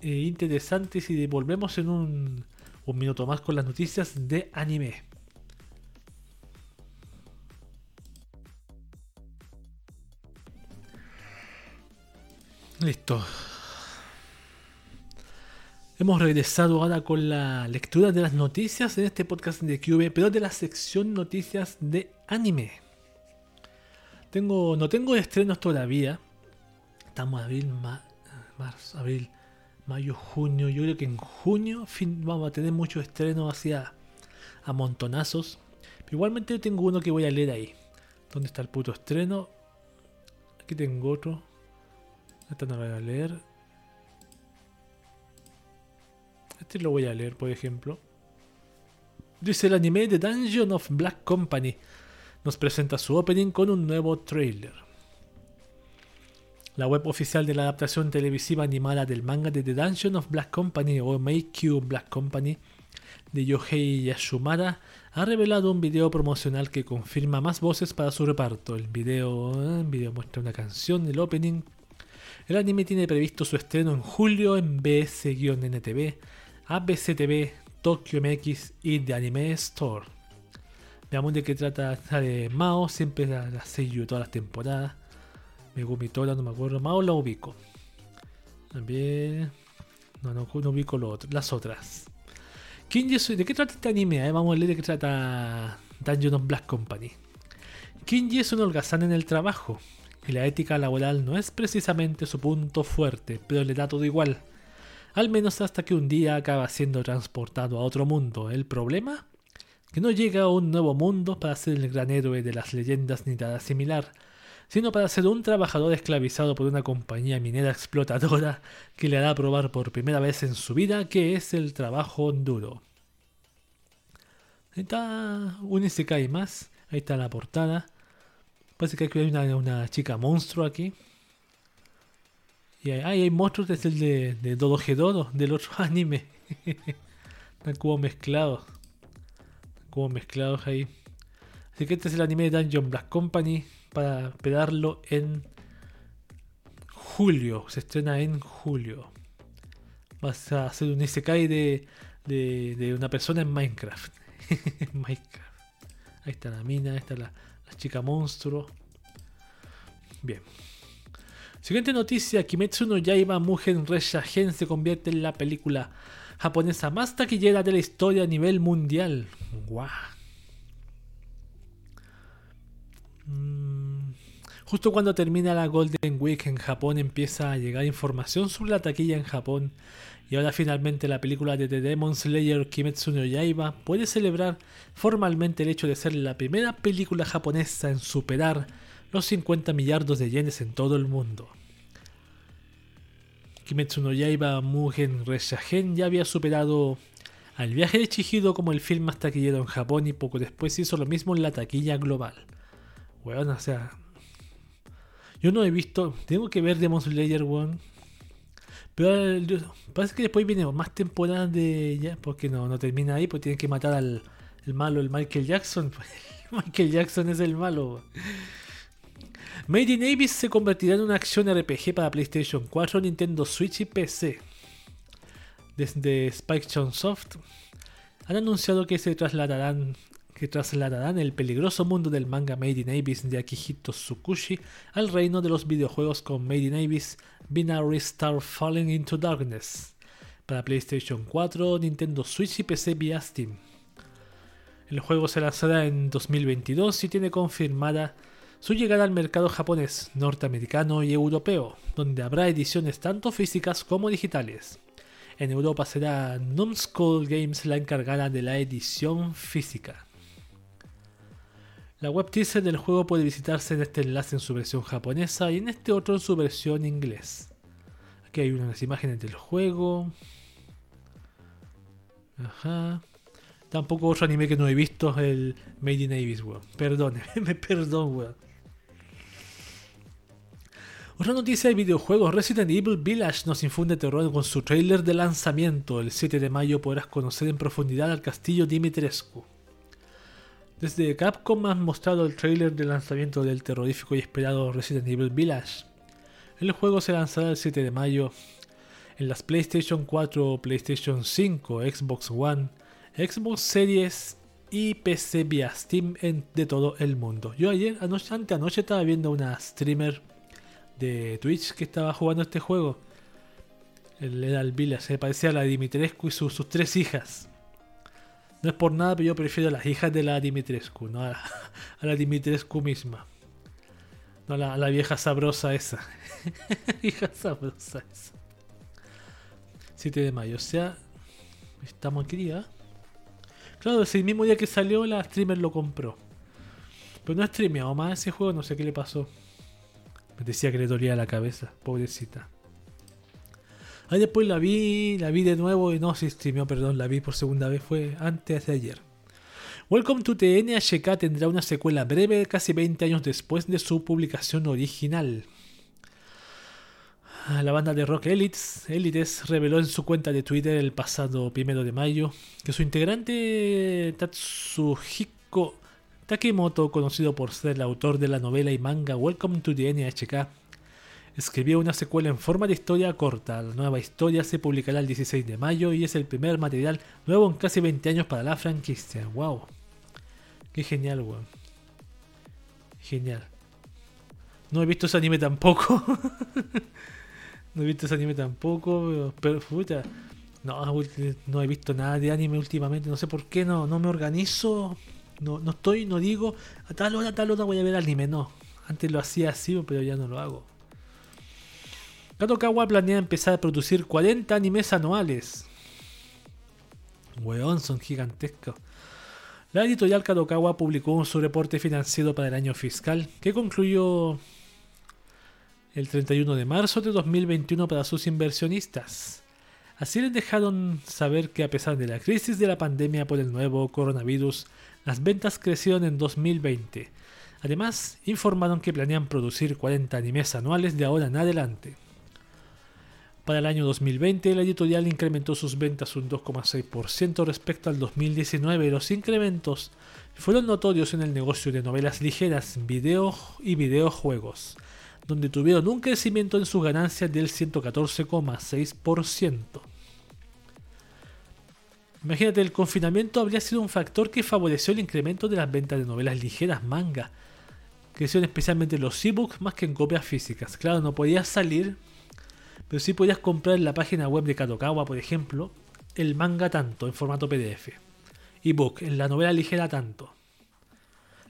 eh, interesantes y volvemos en un, un minuto más con las noticias de anime. Listo. Hemos regresado ahora con la lectura de las noticias en este podcast de QV, pero de la sección noticias de anime. Tengo, no tengo estrenos todavía. Estamos abril, marzo, abril, mayo, junio. Yo creo que en junio vamos a tener muchos estrenos hacia a montonazos. Pero igualmente tengo uno que voy a leer ahí. ¿Dónde está el puto estreno? Aquí tengo otro. Esta no la voy a leer. Este lo voy a leer, por ejemplo. Dice el anime de Dungeon of Black Company. Nos presenta su opening con un nuevo trailer. La web oficial de la adaptación televisiva animada del manga de The Dungeon of Black Company o Make You Black Company de Yohei Yashumara ha revelado un video promocional que confirma más voces para su reparto. El video, el video muestra una canción, el opening, el anime tiene previsto su estreno en julio en BS-NTV, ABCTV, Tokyo MX y The Anime Store. Veamos de qué trata de Mao, siempre la, la de todas las temporadas. Megumi Tora, no me acuerdo. Mao la ubico. También. No, no, no ubico lo las otras. ¿De qué trata este anime? Vamos a leer de qué trata Dungeon of Black Company. Kinji es un holgazán en el trabajo y la ética laboral no es precisamente su punto fuerte, pero le da todo igual. Al menos hasta que un día acaba siendo transportado a otro mundo. ¿El problema? Que no llega a un nuevo mundo para ser el gran héroe de las leyendas ni nada similar, sino para ser un trabajador esclavizado por una compañía minera explotadora que le hará probar por primera vez en su vida que es el trabajo duro. Está un Isekai más, ahí está la portada. Parece que hay una, una chica monstruo aquí. Y hay, hay monstruos desde el de, de Dodo del otro anime. Están como mezclados. Como mezclados ahí. Así que este es el anime de Dungeon Black Company. Para esperarlo en julio. Se estrena en julio. Vas a hacer un Isekai de, de, de una persona en Minecraft. Minecraft. Ahí está la mina, ahí está la, chica monstruo. Bien. Siguiente noticia, Kimetsu no Yaiba Mugen Reshagen se convierte en la película japonesa más taquillera de la historia a nivel mundial. Guau. Mm. Justo cuando termina la Golden Week en Japón empieza a llegar información sobre la taquilla en Japón y ahora finalmente la película de The Demon Slayer Kimetsu no Yaiba puede celebrar formalmente el hecho de ser la primera película japonesa en superar los 50 millardos de yenes en todo el mundo. Kimetsu no Yaiba Mugen Reshagen ya había superado al viaje de Chihiro como el film más taquillero en Japón y poco después hizo lo mismo en la taquilla global. Bueno, o sea, yo no he visto, tengo que ver Demon Slayer, weón. Pero parece que después viene más temporadas de. Ya, porque no, no termina ahí, porque tienen que matar al el malo, el Michael Jackson. Michael Jackson es el malo. Made in Abyss se convertirá en una acción RPG para PlayStation 4, Nintendo Switch y PC. Desde Spike Chunsoft han anunciado que se trasladarán que trasladarán el peligroso mundo del manga Made in Abyss de Akihito Tsukushi al reino de los videojuegos con Made in Abyss Binary Star Falling into Darkness para PlayStation 4, Nintendo Switch y PC vía Steam. El juego se lanzará en 2022 y tiene confirmada su llegada al mercado japonés, norteamericano y europeo, donde habrá ediciones tanto físicas como digitales. En Europa será Numskull Games la encargada de la edición física. La web teaser del juego puede visitarse en este enlace en su versión japonesa y en este otro en su versión inglés. Aquí hay unas imágenes del juego. Ajá. Tampoco otro anime que no he visto, el Made in Abyss, weón. Perdón, me perdón, weón. Otra noticia de videojuegos, Resident Evil Village nos infunde terror con su trailer de lanzamiento. El 7 de mayo podrás conocer en profundidad al castillo Dimitrescu. Desde Capcom han mostrado el trailer de lanzamiento del terrorífico y esperado Resident Evil Village. El juego se lanzará el 7 de mayo en las PlayStation 4, PlayStation 5, Xbox One, Xbox Series y PC vía Steam de todo el mundo. Yo ayer, anoche, anoche estaba viendo una streamer de Twitch que estaba jugando este juego. El, era el Village, se parecía a la Dimitrescu y sus tres hijas. No es por nada, pero yo prefiero a las hijas de la Dimitrescu, no a la, Dimitrescu misma. No a la, vieja sabrosa esa. hija sabrosa esa. 7 de mayo, o sea, estamos aquí, ¿eh? Claro, ese mismo día que salió, la streamer lo compró. Pero no ha streameado más ese juego, no sé qué le pasó. Me decía que le dolía la cabeza, pobrecita. Ahí después la vi, la vi de nuevo y no, se streamió, perdón, la vi por segunda vez, fue antes de ayer. Welcome to the NHK tendrá una secuela breve casi 20 años después de su publicación original. La banda de rock Elites, Elites reveló en su cuenta de Twitter el pasado primero de mayo que su integrante Tatsuhiko Takemoto, conocido por ser el autor de la novela y manga Welcome to the NHK, escribió una secuela en forma de historia corta. La nueva historia se publicará el 16 de mayo y es el primer material nuevo en casi 20 años para la franquicia. ¡Wow! ¡Qué genial, weón! Genial. No he visto ese anime tampoco. no he visto ese anime tampoco, pero puta. No, no he visto nada de anime últimamente. No sé por qué no, no me organizo. No, no estoy, no digo a tal hora, a tal hora voy a ver anime. No. Antes lo hacía así, pero ya no lo hago. Kadokawa planea empezar a producir 40 animes anuales. Weón, son gigantescos. La editorial Kadokawa publicó su reporte financiero para el año fiscal, que concluyó el 31 de marzo de 2021 para sus inversionistas. Así les dejaron saber que a pesar de la crisis de la pandemia por el nuevo coronavirus, las ventas crecieron en 2020. Además, informaron que planean producir 40 animes anuales de ahora en adelante. Para el año 2020, la editorial incrementó sus ventas un 2,6% respecto al 2019. Los incrementos fueron notorios en el negocio de novelas ligeras, video y videojuegos, donde tuvieron un crecimiento en sus ganancias del 114,6%. Imagínate, el confinamiento habría sido un factor que favoreció el incremento de las ventas de novelas ligeras, manga. Crecieron especialmente los ebooks más que en copias físicas. Claro, no podías salir pero sí podías comprar en la página web de Kadokawa, por ejemplo, el manga tanto en formato PDF. Ebook, en la novela ligera tanto.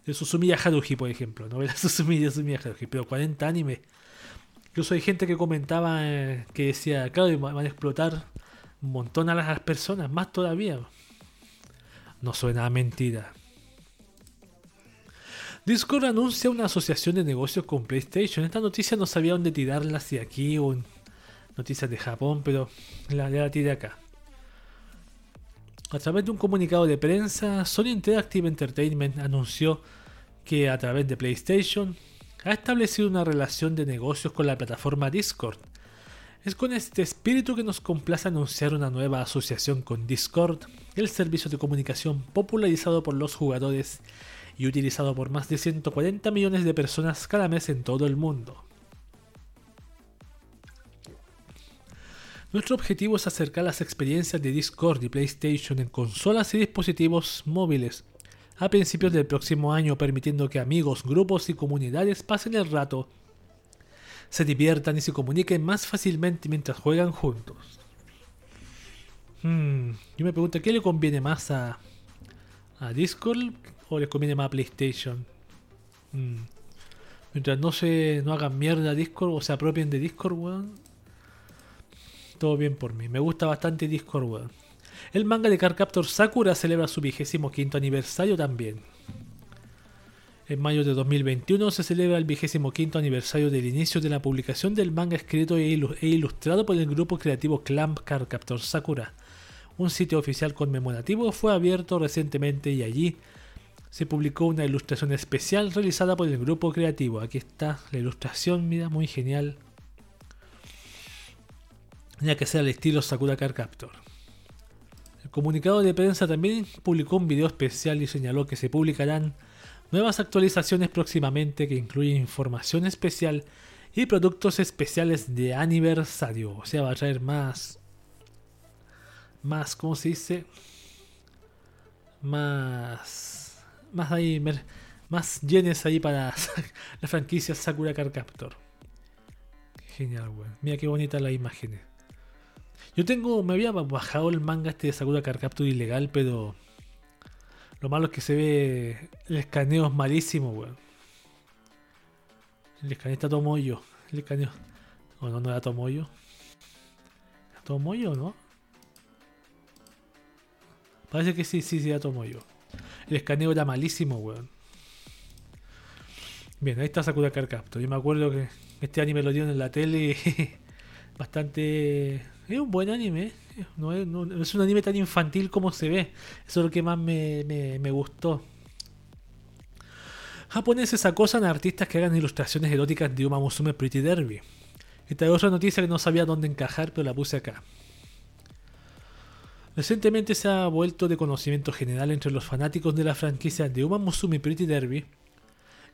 De Susumiya Haruhi, por ejemplo. Novela Susumiya, Susumiya Haruhi. Pero 40 animes. Incluso hay gente que comentaba eh, que decía, claro, van a explotar un montón a las personas, más todavía. No suena a mentira. Discord anuncia una asociación de negocios con PlayStation. Esta noticia no sabía dónde tirarla, si aquí o en noticias de Japón, pero la, la tiré acá. A través de un comunicado de prensa, Sony Interactive Entertainment anunció que a través de PlayStation ha establecido una relación de negocios con la plataforma Discord. Es con este espíritu que nos complace anunciar una nueva asociación con Discord, el servicio de comunicación popularizado por los jugadores y utilizado por más de 140 millones de personas cada mes en todo el mundo. Nuestro objetivo es acercar las experiencias de Discord y PlayStation en consolas y dispositivos móviles a principios del próximo año, permitiendo que amigos, grupos y comunidades pasen el rato, se diviertan y se comuniquen más fácilmente mientras juegan juntos. Hmm, yo me pregunto, ¿qué le conviene más a, a Discord o le conviene más a PlayStation? Hmm. Mientras no se no hagan mierda a Discord o se apropien de Discord, weón todo bien por mí. Me gusta bastante Discord, weón. El manga de Cardcaptor Sakura celebra su vigésimo quinto aniversario también. En mayo de 2021 se celebra el vigésimo quinto aniversario del inicio de la publicación del manga escrito e, e ilustrado por el grupo creativo Clamp Cardcaptor Sakura. Un sitio oficial conmemorativo fue abierto recientemente y allí se publicó una ilustración especial realizada por el grupo creativo. Aquí está la ilustración, mira, muy genial. Ya que sea el estilo Sakura Card Captor. El comunicado de prensa también publicó un video especial y señaló que se publicarán nuevas actualizaciones próximamente que incluyen información especial y productos especiales de aniversario. O sea, va a traer más. Más, ¿cómo se dice? Más. Más ahí. Más yenes ahí para la franquicia Sakura Card Captor. Genial, weón. Mira qué bonita las imágenes. Yo tengo. Me había bajado el manga este de Sakura Card Captor ilegal, pero. Lo malo es que se ve. El escaneo es malísimo, weón. El escaneo está todo mollo. El escaneo. O no, no era todo mollo. ¿Era todo mollo o no? Parece que sí, sí, sí, era todo mollo. El escaneo era malísimo, weón. Bien, ahí está Sakura Card Captor. Yo me acuerdo que este anime lo dieron en la tele. Bastante. Es un buen anime. No es, no es, un anime tan infantil como se ve. Eso es lo que más me, me, me gustó japoneses acosan a artistas que hagan ilustraciones eróticas de Uma Musume Pretty Derby. Esta es otra noticia que no sabía dónde encajar, pero la puse acá. Recientemente se ha vuelto de conocimiento general entre los fanáticos de la franquicia de Uma Musume Pretty Derby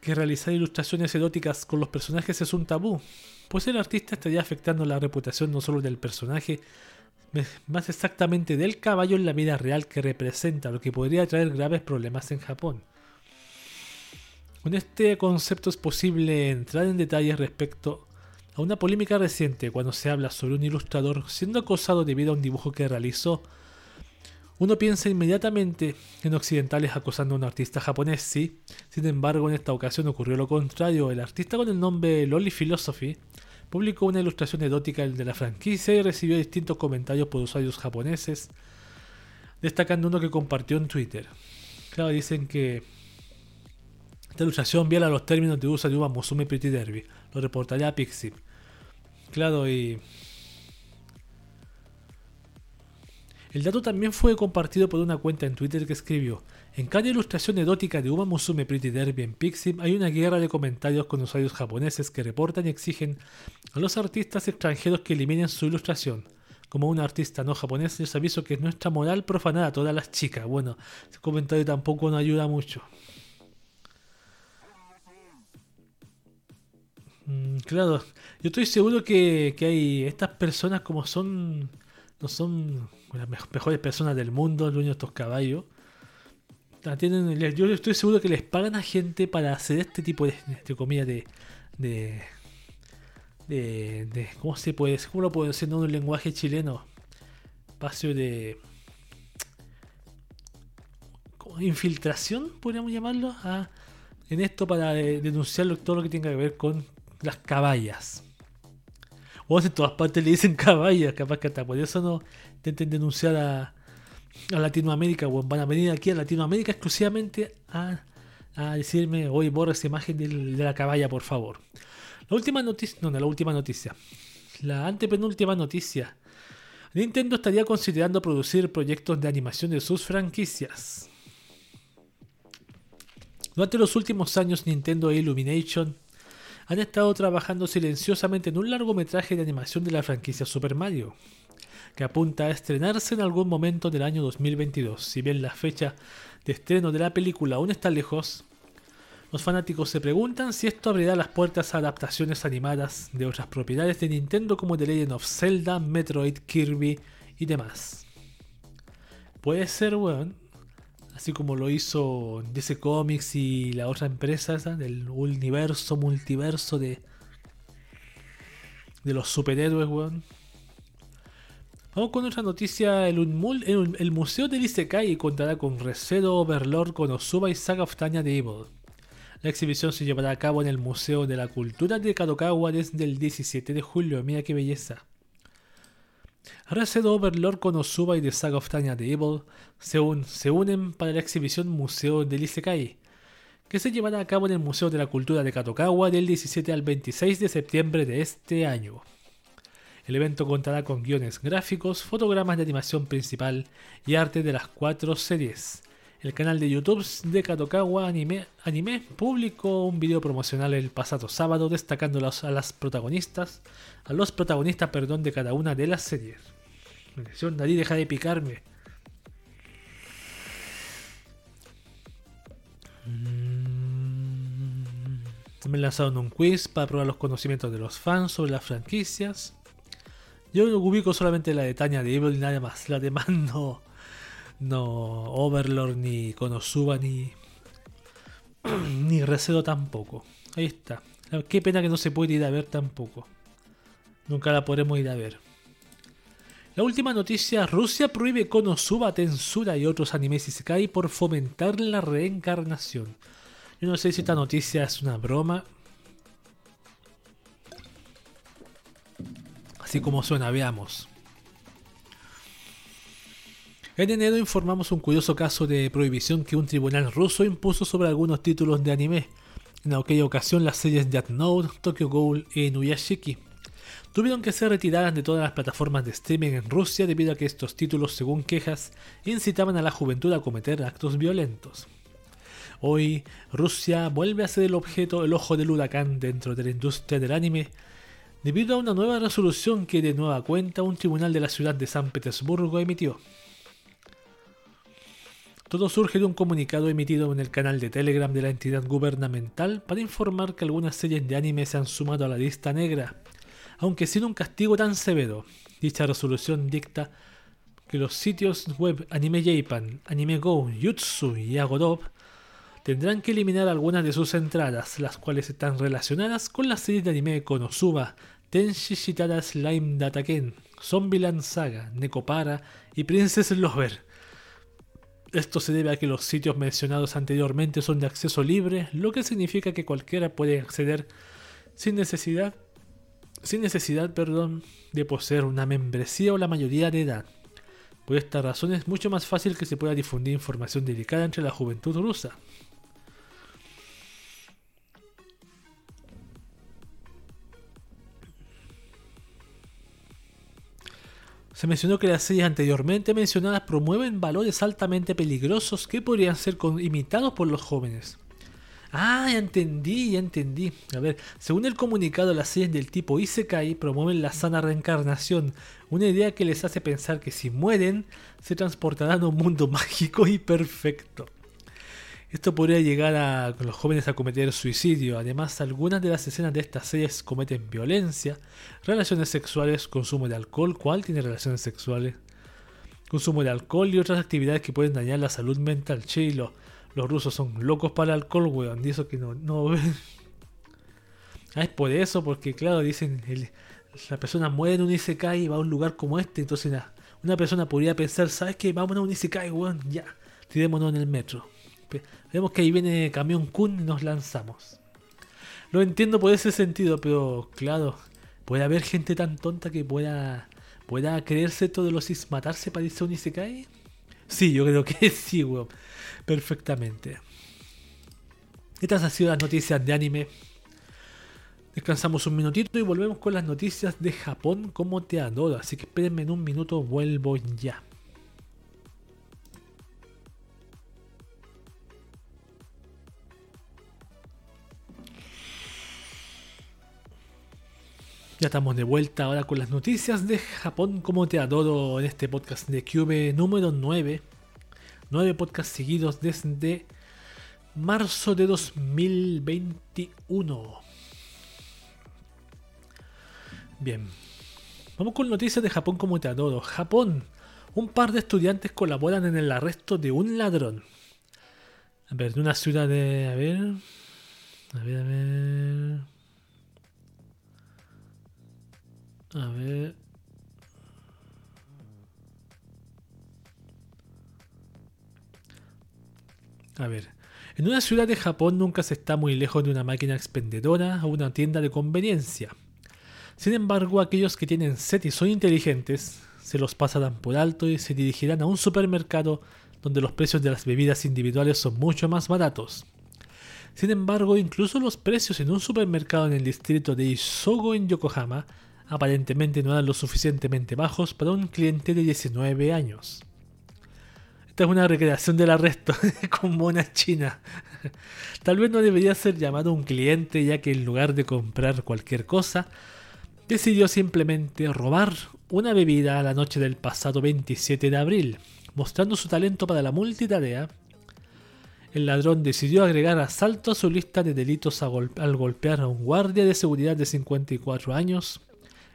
que realizar ilustraciones eróticas con los personajes es un tabú, pues el artista estaría afectando la reputación no solo del personaje, más exactamente del caballo en la vida real que representa, lo que podría traer graves problemas en Japón. Con este concepto es posible entrar en detalles respecto a una polémica reciente cuando se habla sobre un ilustrador siendo acosado debido a un dibujo que realizó. Uno piensa inmediatamente en occidentales acosando a un artista japonés, sí. Sin embargo, en esta ocasión ocurrió lo contrario. El artista con el nombre Loli Philosophy publicó una ilustración erótica de la franquicia y recibió distintos comentarios por usuarios japoneses, destacando uno que compartió en Twitter. Claro, dicen que esta ilustración viola los términos de uso de Uma Musume Pretty Derby. Lo reportaría Pixie. Claro, y. El dato también fue compartido por una cuenta en Twitter que escribió: En cada ilustración erótica de Uma Musume Pretty Derby en Pixim hay una guerra de comentarios con usuarios japoneses que reportan y exigen a los artistas extranjeros que eliminen su ilustración. Como un artista no japonés, les aviso que es nuestra moral profanar a todas las chicas. Bueno, ese comentario tampoco nos ayuda mucho. Mm, claro, yo estoy seguro que, hay estas personas como son, no son las mejores personas del mundo, los de estos caballos. Tienen, yo estoy seguro que les pagan a gente para hacer este tipo de, de comida de, de, de, ¿cómo se puede ¿Cómo lo puedo decir en un lenguaje chileno? Espacio de infiltración, podríamos llamarlo, en esto para denunciar todo lo que tenga que ver con las caballas. O en todas partes le dicen caballas, capaz que hasta por eso no intenten denunciar a, Latinoamérica, o van a venir aquí a Latinoamérica exclusivamente a, decirme, hoy borra esa imagen de, la caballa, por favor. La última noticia, no, no, la última noticia. La antepenúltima noticia. Nintendo estaría considerando producir proyectos de animación de sus franquicias. Durante los últimos años, Nintendo e Illumination han estado trabajando silenciosamente en un largometraje de animación de la franquicia Super Mario, que apunta a estrenarse en algún momento del año 2022. Si bien la fecha de estreno de la película aún está lejos, los fanáticos se preguntan si esto abrirá las puertas a adaptaciones animadas de otras propiedades de Nintendo como The Legend of Zelda, Metroid, Kirby y demás. Puede ser, weón, así como lo hizo DC Comics y la otra empresa del universo, multiverso de, de los superhéroes, weón. Vamos con otra noticia. El, Museo del Isekai contará con Resedo Overlord, Konosuba y Saga of Tanya de Evil. La exhibición se llevará a cabo en el Museo de la Cultura de Kadokawa desde el 17 de julio. Mira qué belleza. Reset Overlord Konosuba y The Saga of Tanya the Evil se, unen para la exhibición Museo del Isekai, que se llevará a cabo en el Museo de la Cultura de Katokawa del 17 al 26 de septiembre de este año. El evento contará con guiones gráficos, fotogramas de animación principal y arte de las cuatro series. El canal de YouTube de Katokawa Anime, publicó un video promocional el pasado sábado destacando a las protagonistas, a los protagonistas, perdón, de cada una de las series. Nadie deja de picarme. Mm, me lanzaron un quiz para probar los conocimientos de los fans sobre las franquicias. Yo ubico solamente la de Tanya de Evil y nada más. La demás no. No. Overlord, ni Konosuba, ni. ni Recedo tampoco. Ahí está. Qué pena que no se puede ir a ver tampoco. Nunca la podremos ir a ver. La última noticia, Rusia prohíbe Konosuba, Tensura y otros animes Isekai por fomentar la reencarnación. Yo no sé si esta noticia es una broma. Así como suena, veamos. En enero informamos un curioso caso de prohibición que un tribunal ruso impuso sobre algunos títulos de anime. En aquella ocasión las series Death Note, Tokyo Ghoul y Nuyashiki tuvieron que ser retiradas de todas las plataformas de streaming en Rusia debido a que estos títulos, según quejas, incitaban a la juventud a cometer actos violentos. Hoy, Rusia vuelve a ser el objeto, el ojo del huracán dentro de la industria del anime, debido a una nueva resolución que de nueva cuenta un tribunal de la ciudad de San Petersburgo emitió. Todo surge de un comunicado emitido en el canal de Telegram de la entidad gubernamental para informar que algunas series de anime se han sumado a la lista negra, aunque sin un castigo tan severo. Dicha resolución dicta que los sitios web Anime Japan, Anime Go, Yutsu y Agodop tendrán que eliminar algunas de sus entradas, las cuales están relacionadas con las series de anime Konosuba, Tenshi Shitara Slime Dataken, Zombieland Saga, Nekopara y Princess Lover. Esto se debe a que los sitios mencionados anteriormente son de acceso libre, lo que significa que cualquiera puede acceder sin necesidad sin necesidad perdón, de poseer una membresía o la mayoría de edad. Por esta razón es mucho más fácil que se pueda difundir información delicada entre la juventud rusa. Se mencionó que las series anteriormente mencionadas promueven valores altamente peligrosos que podrían ser imitados por los jóvenes. Ah, ya entendí, ya entendí. A ver, según el comunicado, las series del tipo Isekai promueven la sana reencarnación, una idea que les hace pensar que si mueren, se transportarán a un mundo mágico y perfecto. Esto podría llegar a los jóvenes a cometer suicidio. Además, algunas de las escenas de estas series cometen violencia, relaciones sexuales, consumo de alcohol. ¿Cuál tiene relaciones sexuales? Consumo de alcohol y otras actividades que pueden dañar la salud mental. Chilo los rusos son locos para el alcohol, weón. Y que no, ah, es por eso, porque claro, dicen, la persona muere en un Isekai y va a un lugar como este. Entonces una, persona podría pensar, ¿sabes qué? Vamos a un Isekai, weón. Ya, tirémonos en el metro. Vemos que ahí viene camión Kun y nos lanzamos. Lo entiendo por ese sentido, pero claro, puede haber gente tan tonta que pueda, pueda creerse todos los is matarse para irse a un Isekai. Sí, yo creo que sí, weón perfectamente. Estas han sido las noticias de anime. Descansamos un minutito y volvemos con las noticias de Japón como te adoro. Así que espérenme en un minuto, vuelvo ya. Ya estamos de vuelta ahora con las noticias de Japón como te adoro en este podcast de Cube número 9 nueve podcasts seguidos desde marzo de 2021. Bien, vamos con noticias de Japón como te adoro. Japón, un par de estudiantes colaboran en el arresto de un ladrón. A ver, de una ciudad de... A ver... A ver, a ver... A ver... A ver, en una ciudad de Japón nunca se está muy lejos de una máquina expendedora o una tienda de conveniencia. Sin embargo, aquellos que tienen set y son inteligentes se los pasarán por alto y se dirigirán a un supermercado donde los precios de las bebidas individuales son mucho más baratos. Sin embargo, incluso los precios en un supermercado en el distrito de Isogo en Yokohama aparentemente no eran lo suficientemente bajos para un cliente de 19 años. Esta es una recreación del arresto con monas chinas. Tal vez no debería ser llamado un cliente ya que en lugar de comprar cualquier cosa, decidió simplemente robar una bebida la noche del pasado 27 de abril, mostrando su talento para la multitarea. El ladrón decidió agregar asalto a su lista de delitos al golpear a un guardia de seguridad de 54 años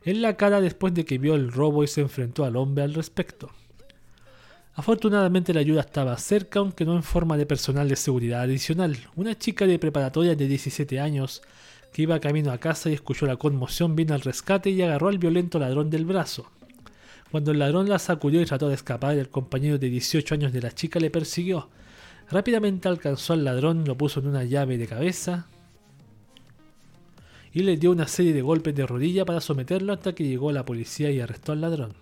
en la cara después de que vio el robo y se enfrentó al hombre al respecto. Afortunadamente la ayuda estaba cerca, aunque no en forma de personal de seguridad adicional. Una chica de preparatoria de 17 años que iba camino a casa y escuchó la conmoción vino al rescate y agarró al violento ladrón del brazo. Cuando el ladrón la sacudió y trató de escapar, el compañero de 18 años de la chica le persiguió. Rápidamente alcanzó al ladrón, lo puso en una llave de cabeza y le dio una serie de golpes de rodilla para someterlo hasta que llegó la policía y arrestó al ladrón.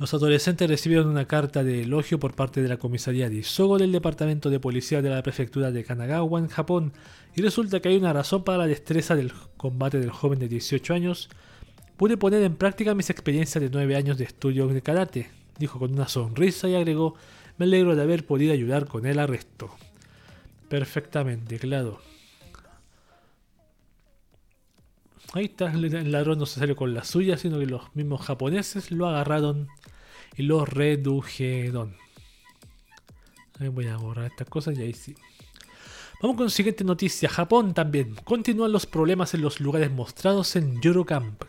Los adolescentes recibieron una carta de elogio por parte de la comisaría de Isogo del departamento de policía de la prefectura de Kanagawa en Japón y resulta que hay una razón para la destreza del combate del joven de 18 años. Pude poner en práctica mis experiencias de 9 años de estudio de karate, dijo con una sonrisa y agregó, me alegro de haber podido ayudar con el arresto. Perfectamente, claro. Ahí está, el ladrón no se salió con la suya, sino que los mismos japoneses lo agarraron y lo redujeron. Ahí voy a borrar estas cosas y ahí sí. Vamos con la siguiente noticia. Japón también. Continúan los problemas en los lugares mostrados en Eurocamp.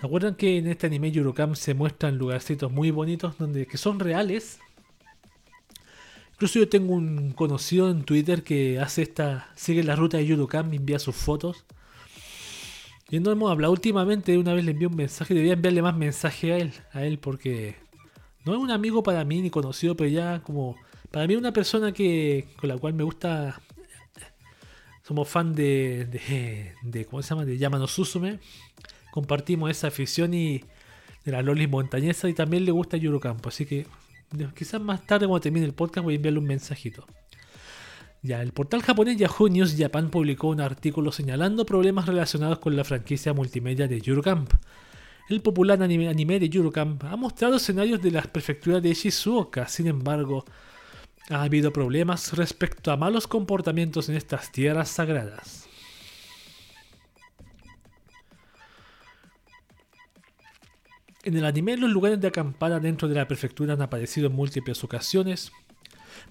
¿Se acuerdan que en este anime Eurocamp se muestran lugarcitos muy bonitos donde que son reales? Incluso yo tengo un conocido en Twitter que hace esta, sigue la ruta de Eurocamp y envía sus fotos. Y no hemos hablado últimamente, una vez le envié un mensaje, debía enviarle más mensaje a él, a él porque no es un amigo para mí ni conocido, pero ya como para mí es una persona que con la cual me gusta somos fan de, de, ¿cómo se llama? de Yamano Susume. Compartimos esa afición y de la lolis montañesa y también le gusta Eurocampo, así que quizás más tarde cuando termine el podcast voy a enviarle un mensajito. Ya, el portal japonés Yahoo News Japan publicó un artículo señalando problemas relacionados con la franquicia multimedia de Eurocamp. El popular anime, de Eurocamp ha mostrado escenarios de las prefecturas de Shizuoka, sin embargo, ha habido problemas respecto a malos comportamientos en estas tierras sagradas. En el anime, los lugares de acampada dentro de la prefectura han aparecido en múltiples ocasiones,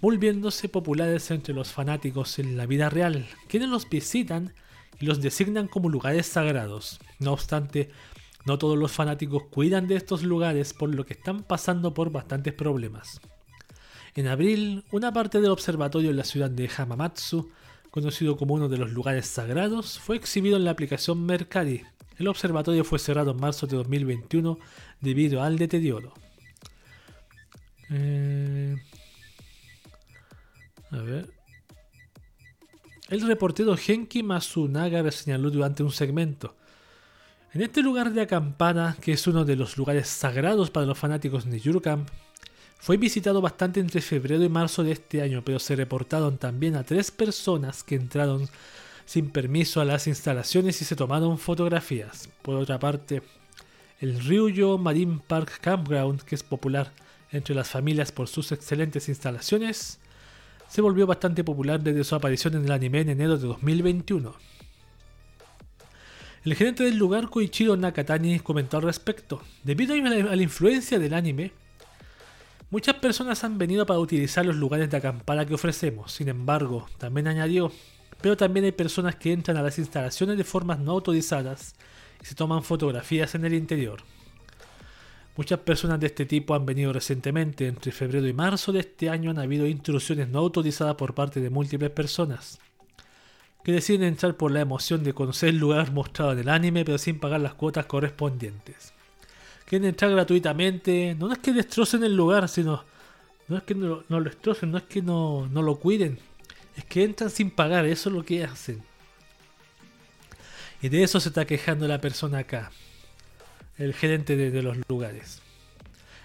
volviéndose populares entre los fanáticos en la vida real, quienes los visitan y los designan como lugares sagrados. No obstante, no todos los fanáticos cuidan de estos lugares por lo que están pasando por bastantes problemas. En abril, una parte del observatorio en la ciudad de Hamamatsu, conocido como uno de los lugares sagrados, fue exhibido en la aplicación Mercari. El observatorio fue cerrado en marzo de 2021 debido al deterioro. Eh, a ver. El reportero Genki Masunaga señaló durante un segmento. En este lugar de acampada, que es uno de los lugares sagrados para los fanáticos de Eurocamp, fue visitado bastante entre febrero y marzo de este año, pero se reportaron también a tres personas que entraron sin permiso a las instalaciones y se tomaron fotografías. Por otra parte, el Ryuyo Marine Park Campground, que es popular entre las familias por sus excelentes instalaciones, se volvió bastante popular desde su aparición en el anime en enero de 2021. El gerente del lugar, Koichiro Nakatani, comentó al respecto. Debido a la influencia del anime, muchas personas han venido para utilizar los lugares de acampada que ofrecemos. Sin embargo, también añadió, pero también hay personas que entran a las instalaciones de formas no autorizadas y se toman fotografías en el interior. Muchas personas de este tipo han venido recientemente. Entre febrero y marzo de este año han habido intrusiones no autorizadas por parte de múltiples personas que deciden entrar por la emoción de conocer el lugar mostrado en el anime pero sin pagar las cuotas correspondientes. Quieren entrar gratuitamente, no es que destrocen el lugar, sino no es que no, lo destrocen, no es que no, no lo cuiden, es que entran sin pagar, eso es lo que hacen. Y de eso se está quejando la persona acá el gerente de, los lugares.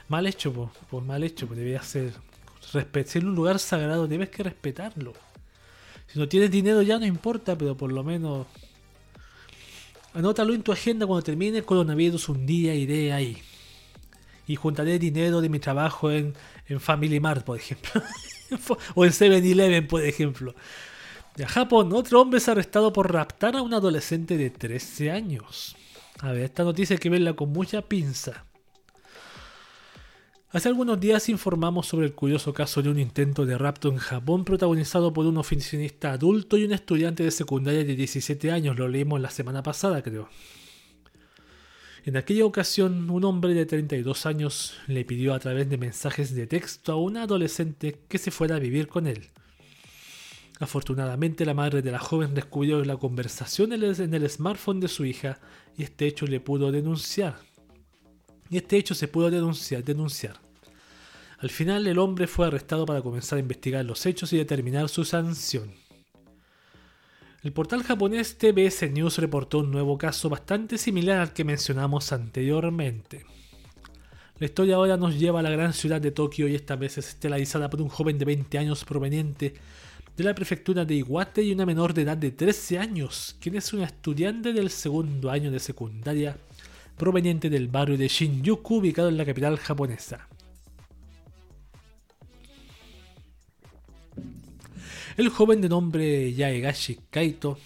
Mal hecho, pues, mal hecho, pues debía ser. Si un lugar sagrado, debes que respetarlo. Si no tienes dinero ya no importa, pero por lo menos anótalo en tu agenda cuando termine el coronavirus un día iré ahí. y juntaré dinero de mi trabajo en, en Family Mart, por ejemplo. o en 7-Eleven, por ejemplo. De Japón, otro hombre es arrestado por raptar a un adolescente de 13 años. A ver, esta noticia hay que verla con mucha pinza. Hace algunos días informamos sobre el curioso caso de un intento de rapto en Japón protagonizado por un oficinista adulto y un estudiante de secundaria de 17 años. Lo leímos la semana pasada, creo. En aquella ocasión, un hombre de 32 años le pidió a través de mensajes de texto a una adolescente que se fuera a vivir con él. Afortunadamente, la madre de la joven descubrió la conversación en el smartphone de su hija y este hecho le pudo denunciar. Y este hecho se pudo denunciar. Al final, el hombre fue arrestado para comenzar a investigar los hechos y determinar su sanción. El portal japonés TBS News reportó un nuevo caso bastante similar al que mencionamos anteriormente. La historia ahora nos lleva a la gran ciudad de Tokio y esta vez es estelarizada por un joven de 20 años proveniente de la prefectura de Iwate y una menor de edad de 13 años, quien es una estudiante del segundo año de secundaria proveniente del barrio de Shinjuku ubicado en la capital japonesa. El joven de nombre Yaegashi Kaito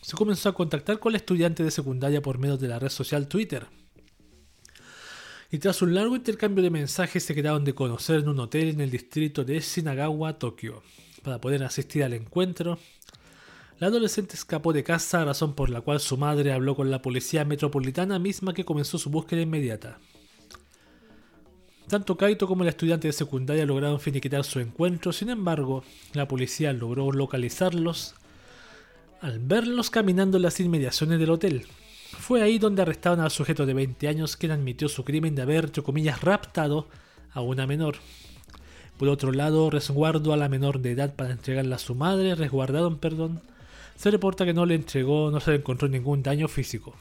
se comenzó a contactar con la estudiante de secundaria por medio de la red social Twitter. Y tras un largo intercambio de mensajes se quedaron de conocer en un hotel en el distrito de Shinagawa, Tokio. Para poder asistir al encuentro, la adolescente escapó de casa, razón por la cual su madre habló con la policía metropolitana misma que comenzó su búsqueda inmediata. Tanto Kaito como el estudiante de secundaria lograron finiquitar su encuentro, sin embargo, la policía logró localizarlos al verlos caminando en las inmediaciones del hotel. Fue ahí donde arrestaron al sujeto de 20 años quien admitió su crimen de haber, entre comillas, raptado a una menor. Por otro lado, resguardo a la menor de edad para entregarla a su madre, resguardaron, perdón. Se reporta que no le entregó, no se le encontró ningún daño físico.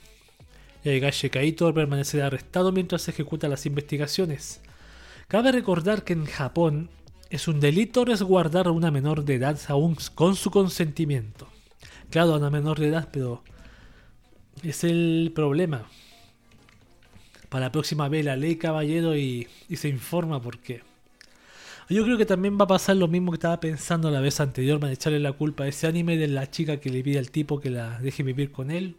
Yaigashi Kaito permanecerá arrestado mientras se ejecutan las investigaciones. Cabe recordar que en Japón es un delito resguardar a una menor de edad aún con su consentimiento. Claro, a una menor de edad, pero es el problema. Para la próxima vez la ley caballero y se informa por qué. Yo creo que también va a pasar lo mismo que estaba pensando la vez anterior, van echarle la culpa a ese anime de la chica que le pide al tipo que la deje vivir con él.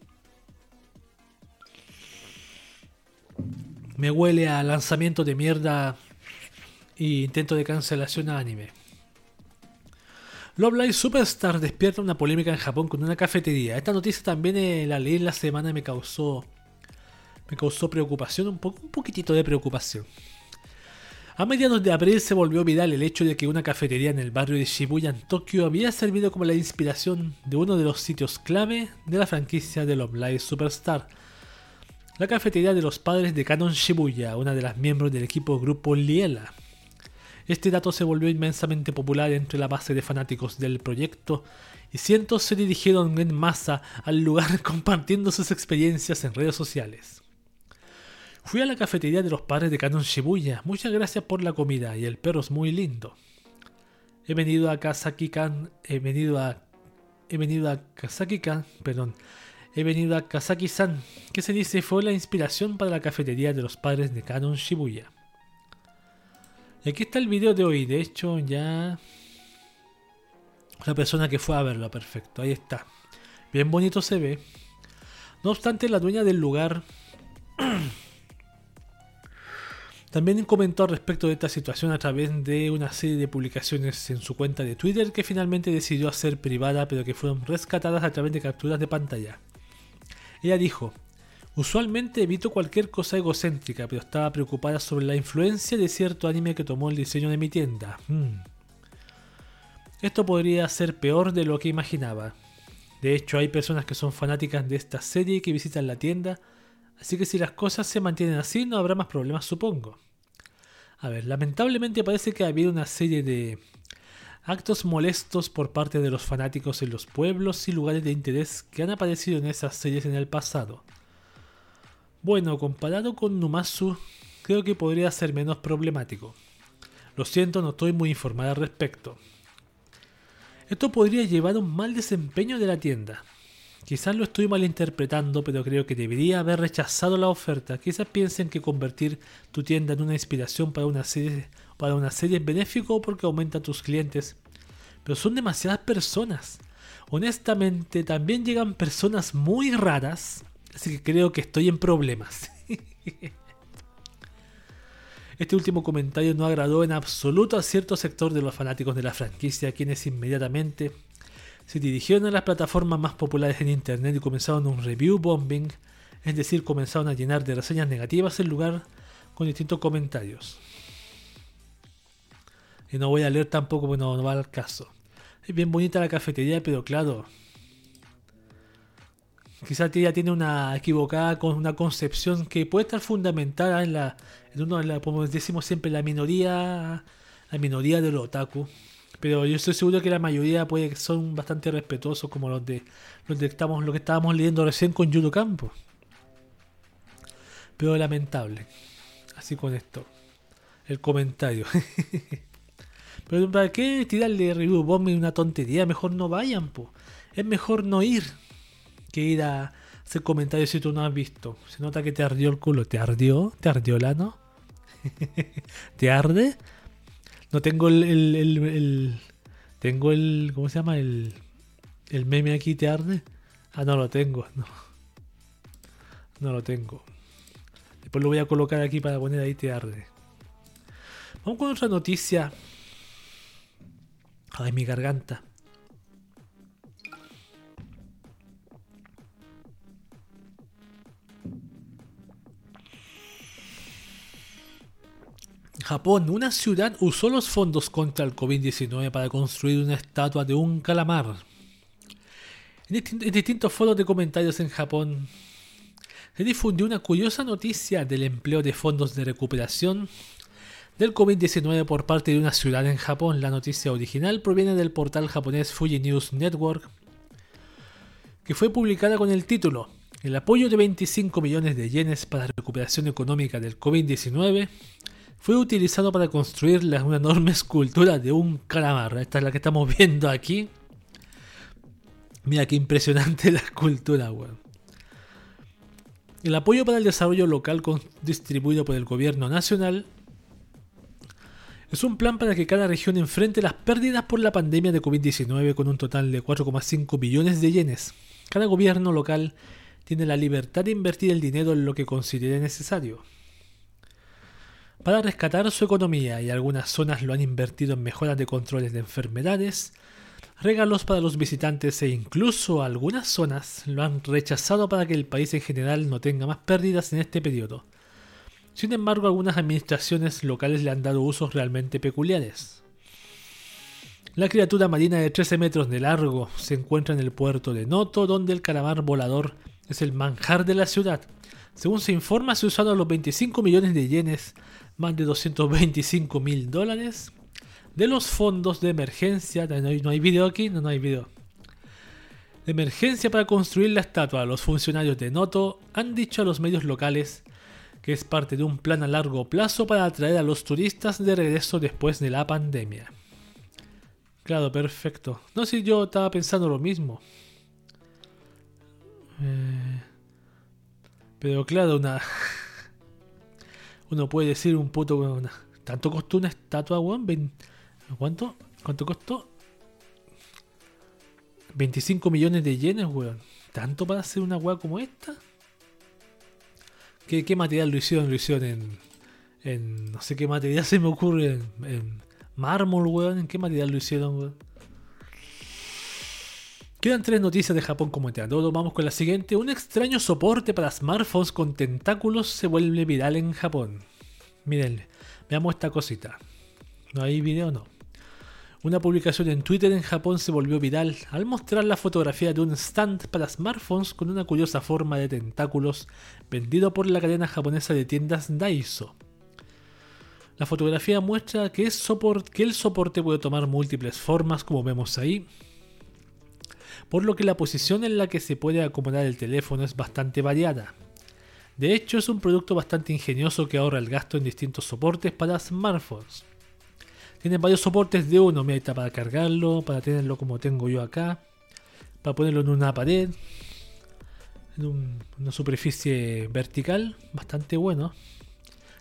Me huele a lanzamiento de mierda y intento de cancelación a anime. Love Live Superstar despierta una polémica en Japón con una cafetería. Esta noticia también eh, la leí en la semana y me causó me causó preocupación, un, poco, un poquitito de preocupación. A mediados de abril se volvió viral el hecho de que una cafetería en el barrio de Shibuya en Tokio había servido como la inspiración de uno de los sitios clave de la franquicia de Love Live Superstar. La cafetería de los padres de Canon Shibuya, una de las miembros del equipo grupo Liela. Este dato se volvió inmensamente popular entre la base de fanáticos del proyecto y cientos se dirigieron en masa al lugar compartiendo sus experiencias en redes sociales. Fui a la cafetería de los padres de Canon Shibuya. Muchas gracias por la comida y el perro es muy lindo. He venido a Kazaki-kan, he venido a he venido a Kazaki-kan, perdón. He venido a Kazaki-san, que se dice fue la inspiración para la cafetería de los padres de Canon Shibuya. Y aquí está el video de hoy, de hecho ya la persona que fue a verlo, perfecto, ahí está. Bien bonito se ve. No obstante, la dueña del lugar También comentó respecto de esta situación a través de una serie de publicaciones en su cuenta de Twitter que finalmente decidió hacer privada pero que fueron rescatadas a través de capturas de pantalla. Ella dijo, usualmente evito cualquier cosa egocéntrica, pero estaba preocupada sobre la influencia de cierto anime que tomó el diseño de mi tienda. Hmm. Esto podría ser peor de lo que imaginaba. De hecho, hay personas que son fanáticas de esta serie y que visitan la tienda Así que si las cosas se mantienen así, no habrá más problemas, supongo. A ver, lamentablemente parece que ha habido una serie de actos molestos por parte de los fanáticos en los pueblos y lugares de interés que han aparecido en esas series en el pasado. Bueno, comparado con Numasu, creo que podría ser menos problemático. Lo siento, no estoy muy informada al respecto. Esto podría llevar a un mal desempeño de la tienda. Quizás lo estoy malinterpretando, pero creo que debería haber rechazado la oferta. Quizás piensen que convertir tu tienda en una inspiración para una serie, para una serie es benéfico porque aumenta tus clientes. Pero son demasiadas personas. Honestamente, también llegan personas muy raras, así que creo que estoy en problemas. Este último comentario no agradó en absoluto a cierto sector de los fanáticos de la franquicia, quienes inmediatamente se dirigieron a las plataformas más populares en Internet y comenzaron un review bombing, es decir, comenzaron a llenar de reseñas negativas el lugar con distintos comentarios. Y no voy a leer tampoco porque no, va al caso. Es bien bonita la cafetería, pero claro, quizás ella tiene una equivocada con una concepción que puede estar fundamentada en la, en uno, la, como decimos siempre, la minoría, la minoría del otaku. Pero yo estoy seguro que la mayoría puede que son bastante respetuosos como los de los de estamos, lo que estábamos leyendo recién con Yudo Campo. Pero lamentable. Así con esto. El comentario. Pero ¿para qué tirarle review bombing una tontería? Mejor no vayan, po. Es mejor no ir que ir a hacer comentarios si tú no has visto. Se nota que te ardió el culo. ¿Te ardió? ¿Te ardió el ano? ¿Te arde? No tengo el, el, Tengo el. ¿Cómo se llama? El. El meme aquí te arde. Ah, no lo tengo. No. No lo tengo. Después lo voy a colocar aquí para poner ahí te arde. Vamos con otra noticia. Ay, mi garganta. Japón, una ciudad usó los fondos contra el COVID-19 para construir una estatua de un calamar. En, distintos foros de comentarios en Japón se difundió una curiosa noticia del empleo de fondos de recuperación del COVID-19 por parte de una ciudad en Japón. La noticia original proviene del portal japonés Fuji News Network, que fue publicada con el título El apoyo de 25 millones de yenes para la recuperación económica del COVID-19 fue utilizado para construir una enorme escultura de un calamar. Esta es la que estamos viendo aquí. Mira qué impresionante la escultura, weón. El apoyo para el desarrollo local distribuido por el gobierno nacional es un plan para que cada región enfrente las pérdidas por la pandemia de COVID-19 con un total de 4,5 billones de yenes. Cada gobierno local tiene la libertad de invertir el dinero en lo que considere necesario. Para rescatar su economía y algunas zonas lo han invertido en mejoras de controles de enfermedades, regalos para los visitantes e incluso algunas zonas lo han rechazado para que el país en general no tenga más pérdidas en este periodo. Sin embargo, algunas administraciones locales le han dado usos realmente peculiares. La criatura marina de 13 metros de largo se encuentra en el puerto de Noto, donde el calamar volador es el manjar de la ciudad. Según se informa, se usaron los 25 millones de yenes más de 225 mil dólares de los fondos de emergencia. No hay, no video aquí, no, no hay video. De emergencia para construir la estatua. Los funcionarios de Noto han dicho a los medios locales que es parte de un plan a largo plazo para atraer a los turistas de regreso después de la pandemia. Claro, perfecto. No sé, si yo estaba pensando lo mismo. Eh, pero claro, una... Uno puede decir un puto, weón. ¿Tanto costó una estatua, weón? ¿Cuánto? ¿Cuánto costó? 25 millones de yenes, weón. ¿Tanto para hacer una weá como esta? ¿Qué, material lo hicieron? Lo hicieron en, en. No sé qué material se me ocurre. En, mármol, weón. ¿En qué material lo hicieron, weón? Quedan tres noticias de Japón como todo. Vamos con la siguiente. Un extraño soporte para smartphones con tentáculos se vuelve viral en Japón. Miren, veamos esta cosita. ¿No hay video? No. Una publicación en Twitter en Japón se volvió viral al mostrar la fotografía de un stand para smartphones con una curiosa forma de tentáculos vendido por la cadena japonesa de tiendas Daiso. La fotografía muestra que el soporte puede tomar múltiples formas como vemos ahí, por lo que la posición en la que se puede acomodar el teléfono es bastante variada. De hecho, es un producto bastante ingenioso que ahorra el gasto en distintos soportes para smartphones. Tiene varios soportes de uno, está para cargarlo, para tenerlo como tengo yo acá, para ponerlo en una pared. en una superficie vertical, bastante bueno.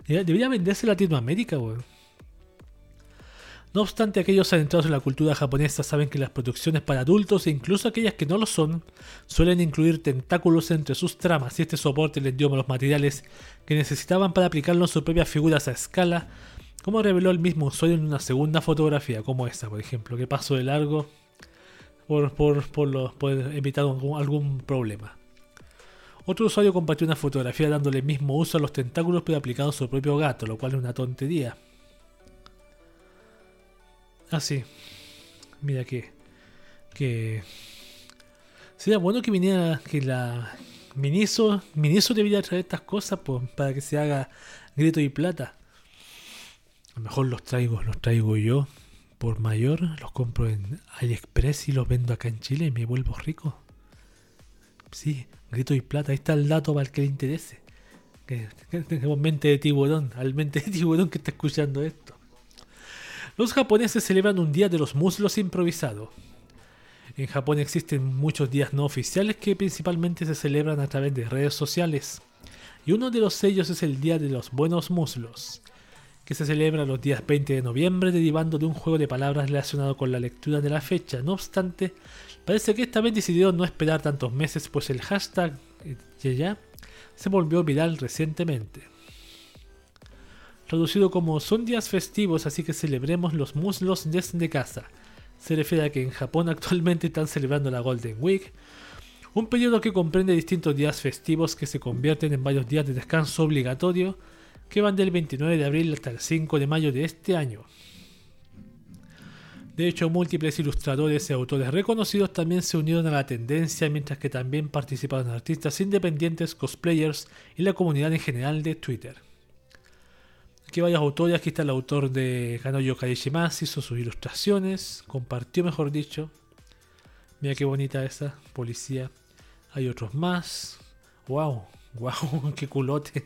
Debería venderse en Latinoamérica, weón. No obstante, aquellos adentrados en la cultura japonesa saben que las producciones para adultos e incluso aquellas que no lo son, suelen incluir tentáculos entre sus tramas y este soporte les dio los materiales que necesitaban para aplicarlo en sus propias figuras a escala, como reveló el mismo usuario en una segunda fotografía como esta, por ejemplo, que pasó de largo por, por, por, evitar algún, algún problema. Otro usuario compartió una fotografía dándole el mismo uso a los tentáculos pero aplicado a su propio gato, lo cual es una tontería. Ah, sí. Mira que. Que. Sería bueno que viniera. Que la. Miniso. Miniso debería traer estas cosas pues, para que se haga grito y plata. A lo mejor los traigo, los traigo yo por mayor, los compro en AliExpress y los vendo acá en Chile y me vuelvo rico. Sí, grito y plata, ahí está el dato para el que le interese. Que, mente de tiburón, al mente de tiburón que está escuchando esto. Los japoneses celebran un día de los muslos improvisado. En Japón existen muchos días no oficiales que principalmente se celebran a través de redes sociales. Y uno de los ellos es el Día de los Buenos Muslos, que se celebra los días 20 de noviembre derivando de un juego de palabras relacionado con la lectura de la fecha. No obstante, parece que esta vez decidieron no esperar tantos meses pues el hashtag eh, ya se volvió viral recientemente traducido como son días festivos, así que celebremos los muslos desde casa. Se refiere a que en Japón actualmente están celebrando la Golden Week, un periodo que comprende distintos días festivos que se convierten en varios días de descanso obligatorio que van del 29 de abril hasta el 5 de mayo de este año. De hecho, múltiples ilustradores y autores reconocidos también se unieron a la tendencia, mientras que también participaron artistas independientes, cosplayers y la comunidad en general de Twitter. Aquí varios autores, aquí está el autor de Kanoyo Kaishimasu, hizo sus ilustraciones, compartió mejor dicho. Mira qué bonita esa, policía. Hay otros más. Wow, wow, qué culote.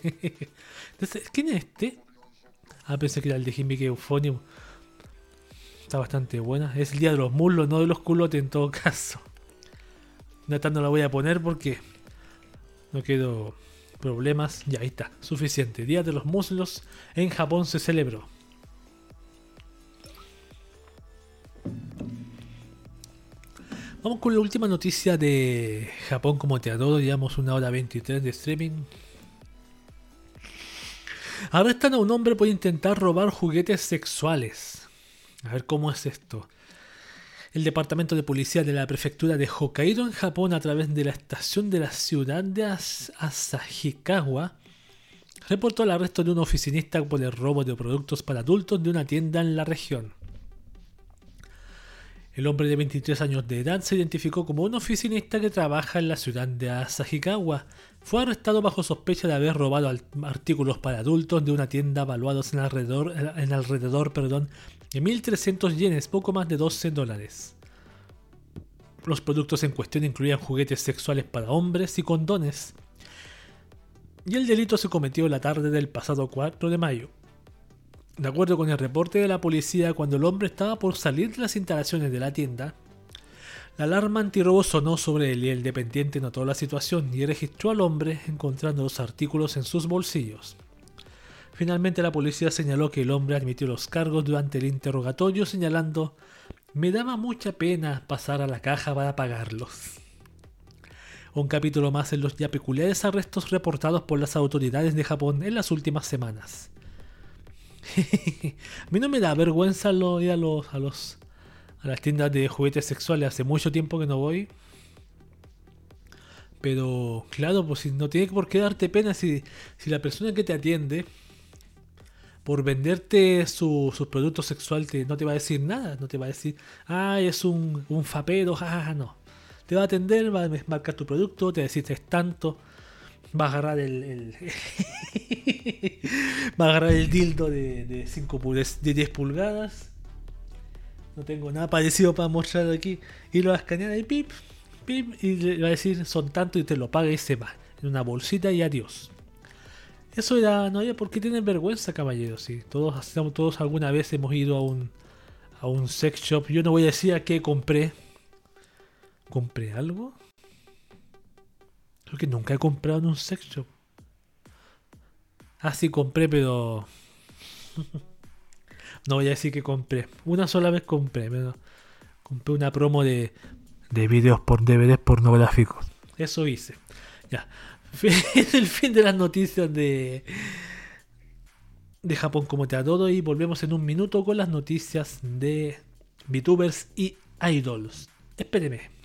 Entonces, ¿quién es este? Ah, pensé que era el de Himike Euphonium. Está bastante buena. Es el día de los muslos, no de los culotes en todo caso. Nata no la voy a poner porque no quiero problemas. Ya, ahí está. Suficiente. Día de los muslos en Japón se celebró. Vamos con la última noticia de Japón como te adoro. Llevamos una hora 23 de streaming. Arrestan a un hombre por intentar robar juguetes sexuales. A ver cómo es esto el departamento de policía de la prefectura de Hokkaido en Japón a través de la estación de la ciudad de Asahikawa reportó el arresto de un oficinista por el robo de productos para adultos de una tienda en la región. El hombre de 23 años de edad se identificó como un oficinista que trabaja en la ciudad de Asahikawa. Fue arrestado bajo sospecha de haber robado artículos para adultos de una tienda valuados en alrededor, en alrededor perdón, 1.300 yenes, poco más de 12 dólares. Los productos en cuestión incluían juguetes sexuales para hombres y condones. Y el delito se cometió la tarde del pasado 4 de mayo. De acuerdo con el reporte de la policía, cuando el hombre estaba por salir de las instalaciones de la tienda, la alarma antirrobo sonó sobre él y el dependiente notó la situación y registró al hombre encontrando los artículos en sus bolsillos. Finalmente la policía señaló que el hombre admitió los cargos durante el interrogatorio señalando me daba mucha pena pasar a la caja para pagarlos. Un capítulo más en los ya peculiares arrestos reportados por las autoridades de Japón en las últimas semanas. a mí no me da vergüenza ir a los, a los las tiendas de juguetes sexuales. Hace mucho tiempo que no voy. Pero claro, pues no tiene por qué darte pena si, si la persona que te atiende por venderte sus productos sexuales no te va a decir nada, no te va a decir, ah, es un, un fapero, jajaja, no. Te va a atender, va a marcar tu producto, te va a decir es tanto, va a agarrar el, va a agarrar el dildo de, de, 5 de 10 pulgadas. No tengo nada parecido para mostrar aquí. Y lo va a escanear y pip, pip, y le va a decir son tanto y te lo paga y se va. En una bolsita y adiós. Eso era, no había por qué vergüenza, caballeros. Sí. Todos, todos alguna vez hemos ido a un, a un sex shop. Yo no voy a decir a qué compré. ¿Compré algo? Creo que nunca he comprado en un sex shop. Ah, sí, compré, pero. no voy a decir que compré. Una sola vez compré. Compré una promo de. de videos por DVDs pornográficos. Eso hice. Ya. Es el fin de las noticias de. de Japón como te adoro. Y volvemos en un minuto con las noticias de VTubers y idols. Espéreme.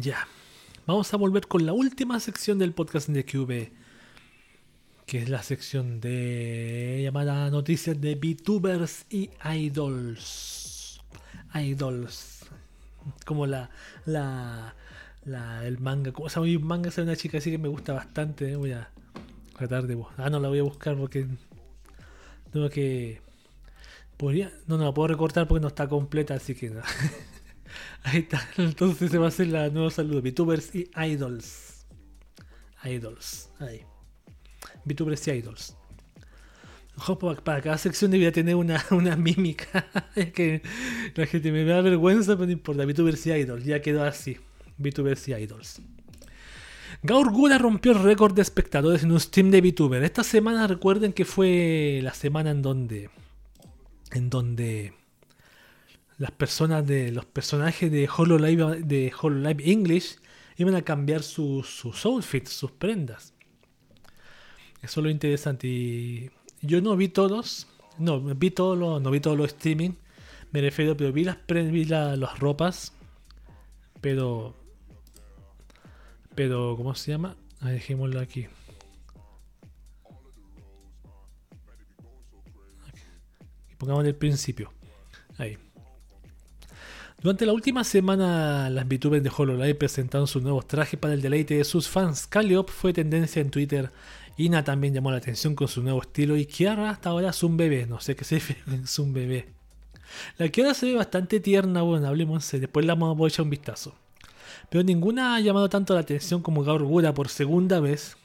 Ya. Vamos a volver con la última sección del podcast de QV. Que es la sección de llamada noticias de VTubers y idols. Idols. Como la. la. la el manga. Como se llama un manga? Es una chica así que me gusta bastante. Voy a tratar de. Ah, no la voy a buscar porque. Tengo que. Podría. No, no la puedo recortar porque no está completa, así que no. Ahí está. Entonces se va a hacer la nueva saludo. VTubers y Idols. Idols. Ahí. VTubers y Idols. Para cada sección debería tener una, una mímica. es que la gente me da vergüenza, pero no importa. VTubers y Idols. Ya quedó así. VTubers y Idols. Gaur Gura rompió el récord de espectadores en un stream de VTuber. Esta semana recuerden que fue la semana en donde. En donde las personas de los personajes de HoloLive de HoloLive English iban a cambiar sus, sus outfits, sus prendas. Eso es lo interesante. Y yo no vi todos, no vi todos los, no vi todos los streaming, me refiero, pero vi las vi las ropas, pero pero ¿cómo se llama? Ahí dejémoslo aquí. Pongamos el principio. Ahí. Durante la última semana, las VTubers de HoloLive presentaron sus nuevos trajes para el deleite de sus fans. Calliope fue tendencia en Twitter. Ina también llamó la atención con su nuevo estilo. Y Kiara hasta ahora es un bebé. No sé qué se es un bebé. La Kiara se ve bastante tierna. Bueno, hablemos. Después la vamos a echar un vistazo. Pero ninguna ha llamado tanto la atención como Gaur por segunda vez.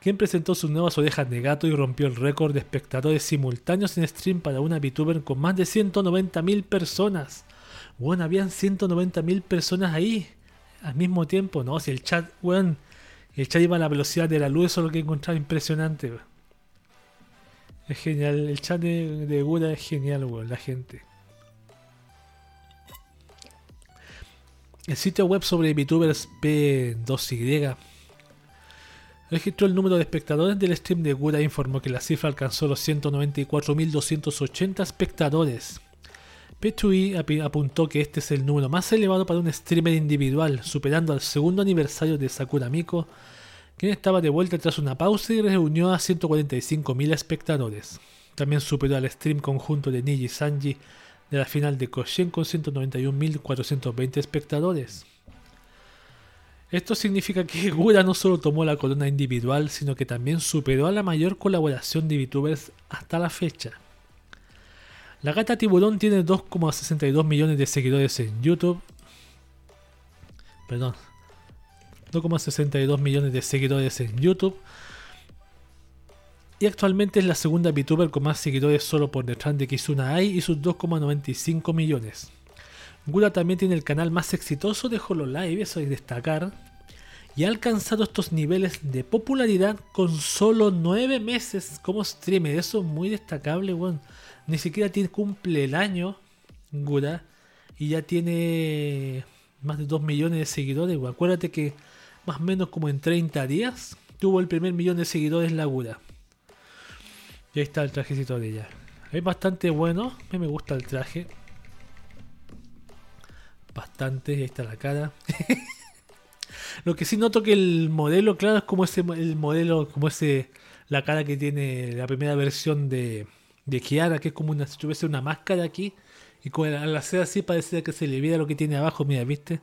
Quien presentó sus nuevas orejas de gato y rompió el récord de espectadores simultáneos en stream para una VTuber con más de 190.000 personas. Bueno, habían 190.000 personas ahí al mismo tiempo, ¿no? Si el chat, bueno, el chat iba a la velocidad de la luz, eso es lo que encontraba impresionante. Es genial, el chat de, de es genial, weón, la gente. El sitio web sobre VTubers P2Y registró el número de espectadores del stream de Gura e informó que la cifra alcanzó los 194.280 espectadores. P2E apuntó que este es el número más elevado para un streamer individual, superando al segundo aniversario de Sakura Miko, quien estaba de vuelta tras una pausa y reunió a 145.000 espectadores. También superó al stream conjunto de Niji Sanji de la final de Koshin con 191.420 espectadores. Esto significa que Gura no solo tomó la corona individual, sino que también superó a la mayor colaboración de VTubers hasta la fecha. La gata tiburón tiene 2,62 millones de seguidores en YouTube. Perdón. 2,62 millones de seguidores en YouTube. Y actualmente es la segunda VTuber con más seguidores solo por detrás de Kizuna Ai y sus 2,95 millones. Gura también tiene el canal más exitoso de HoloLive, eso que destacar. Y ha alcanzado estos niveles de popularidad con solo 9 meses como streamer. Eso es muy destacable, weón. Ni siquiera tiene, cumple el año Gura y ya tiene más de 2 millones de seguidores. Acuérdate que más o menos como en 30 días tuvo el primer millón de seguidores la Gura. Y ahí está el trajecito de ella. Es bastante bueno. A mí me gusta el traje. Bastante. Ahí está la cara. Lo que sí noto que el modelo, claro, es como ese el modelo, como ese la cara que tiene la primera versión de, de Kiara, que es como una, si tuviese una máscara aquí, y al hacer así parece que se le viera lo que tiene abajo, mira, ¿viste?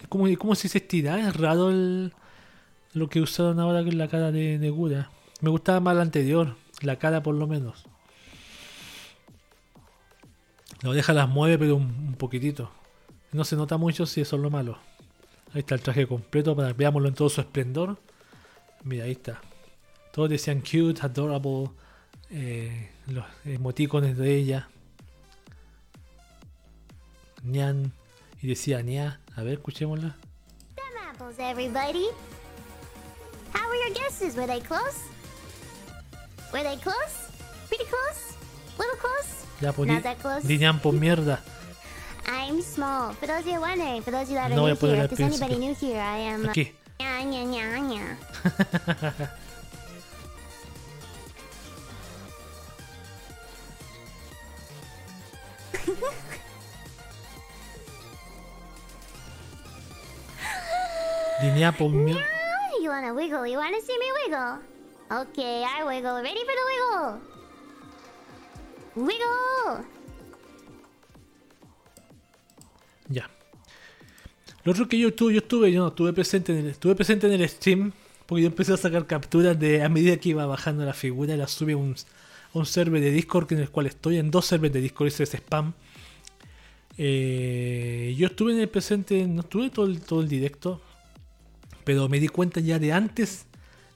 Es como, como si se estirara, es raro lo que usaron ahora con la cara de, de Gura. Me gustaba más la anterior, la cara por lo menos. La oreja las mueve, pero un, poquitito. No se nota mucho si eso es lo malo. Ahí está el traje completo para veámoslo en todo su esplendor. Mira, ahí está. Todos decían cute, adorable, eh, los emoticones de ella. Nyan. Y decía Nia. A ver, escuchémosla. Them apples, everybody. How were your guesses? Were they close? Were they close? Pretty close? Little close? Ya, pues Not that close. di Nyan por mierda. I'm small. For those of you wondering, for those of you that are No new here, if there's anybody new here, I am. Di por mierda. Ah, You wanna wiggle? You wanna see me wiggle? Okay, I wiggle. Ready for the wiggle? Wiggle! Ya. Lo otro que yo estuve, yo estuve, yo no estuve presente en el, estuve presente en el stream, porque yo empecé a sacar capturas de a medida que iba bajando la figura la subí a un, server de Discord en el cual estoy, en dos servers de Discord, ese es spam. Eh, yo estuve en el presente, no estuve todo el, todo el directo, pero me di cuenta ya de antes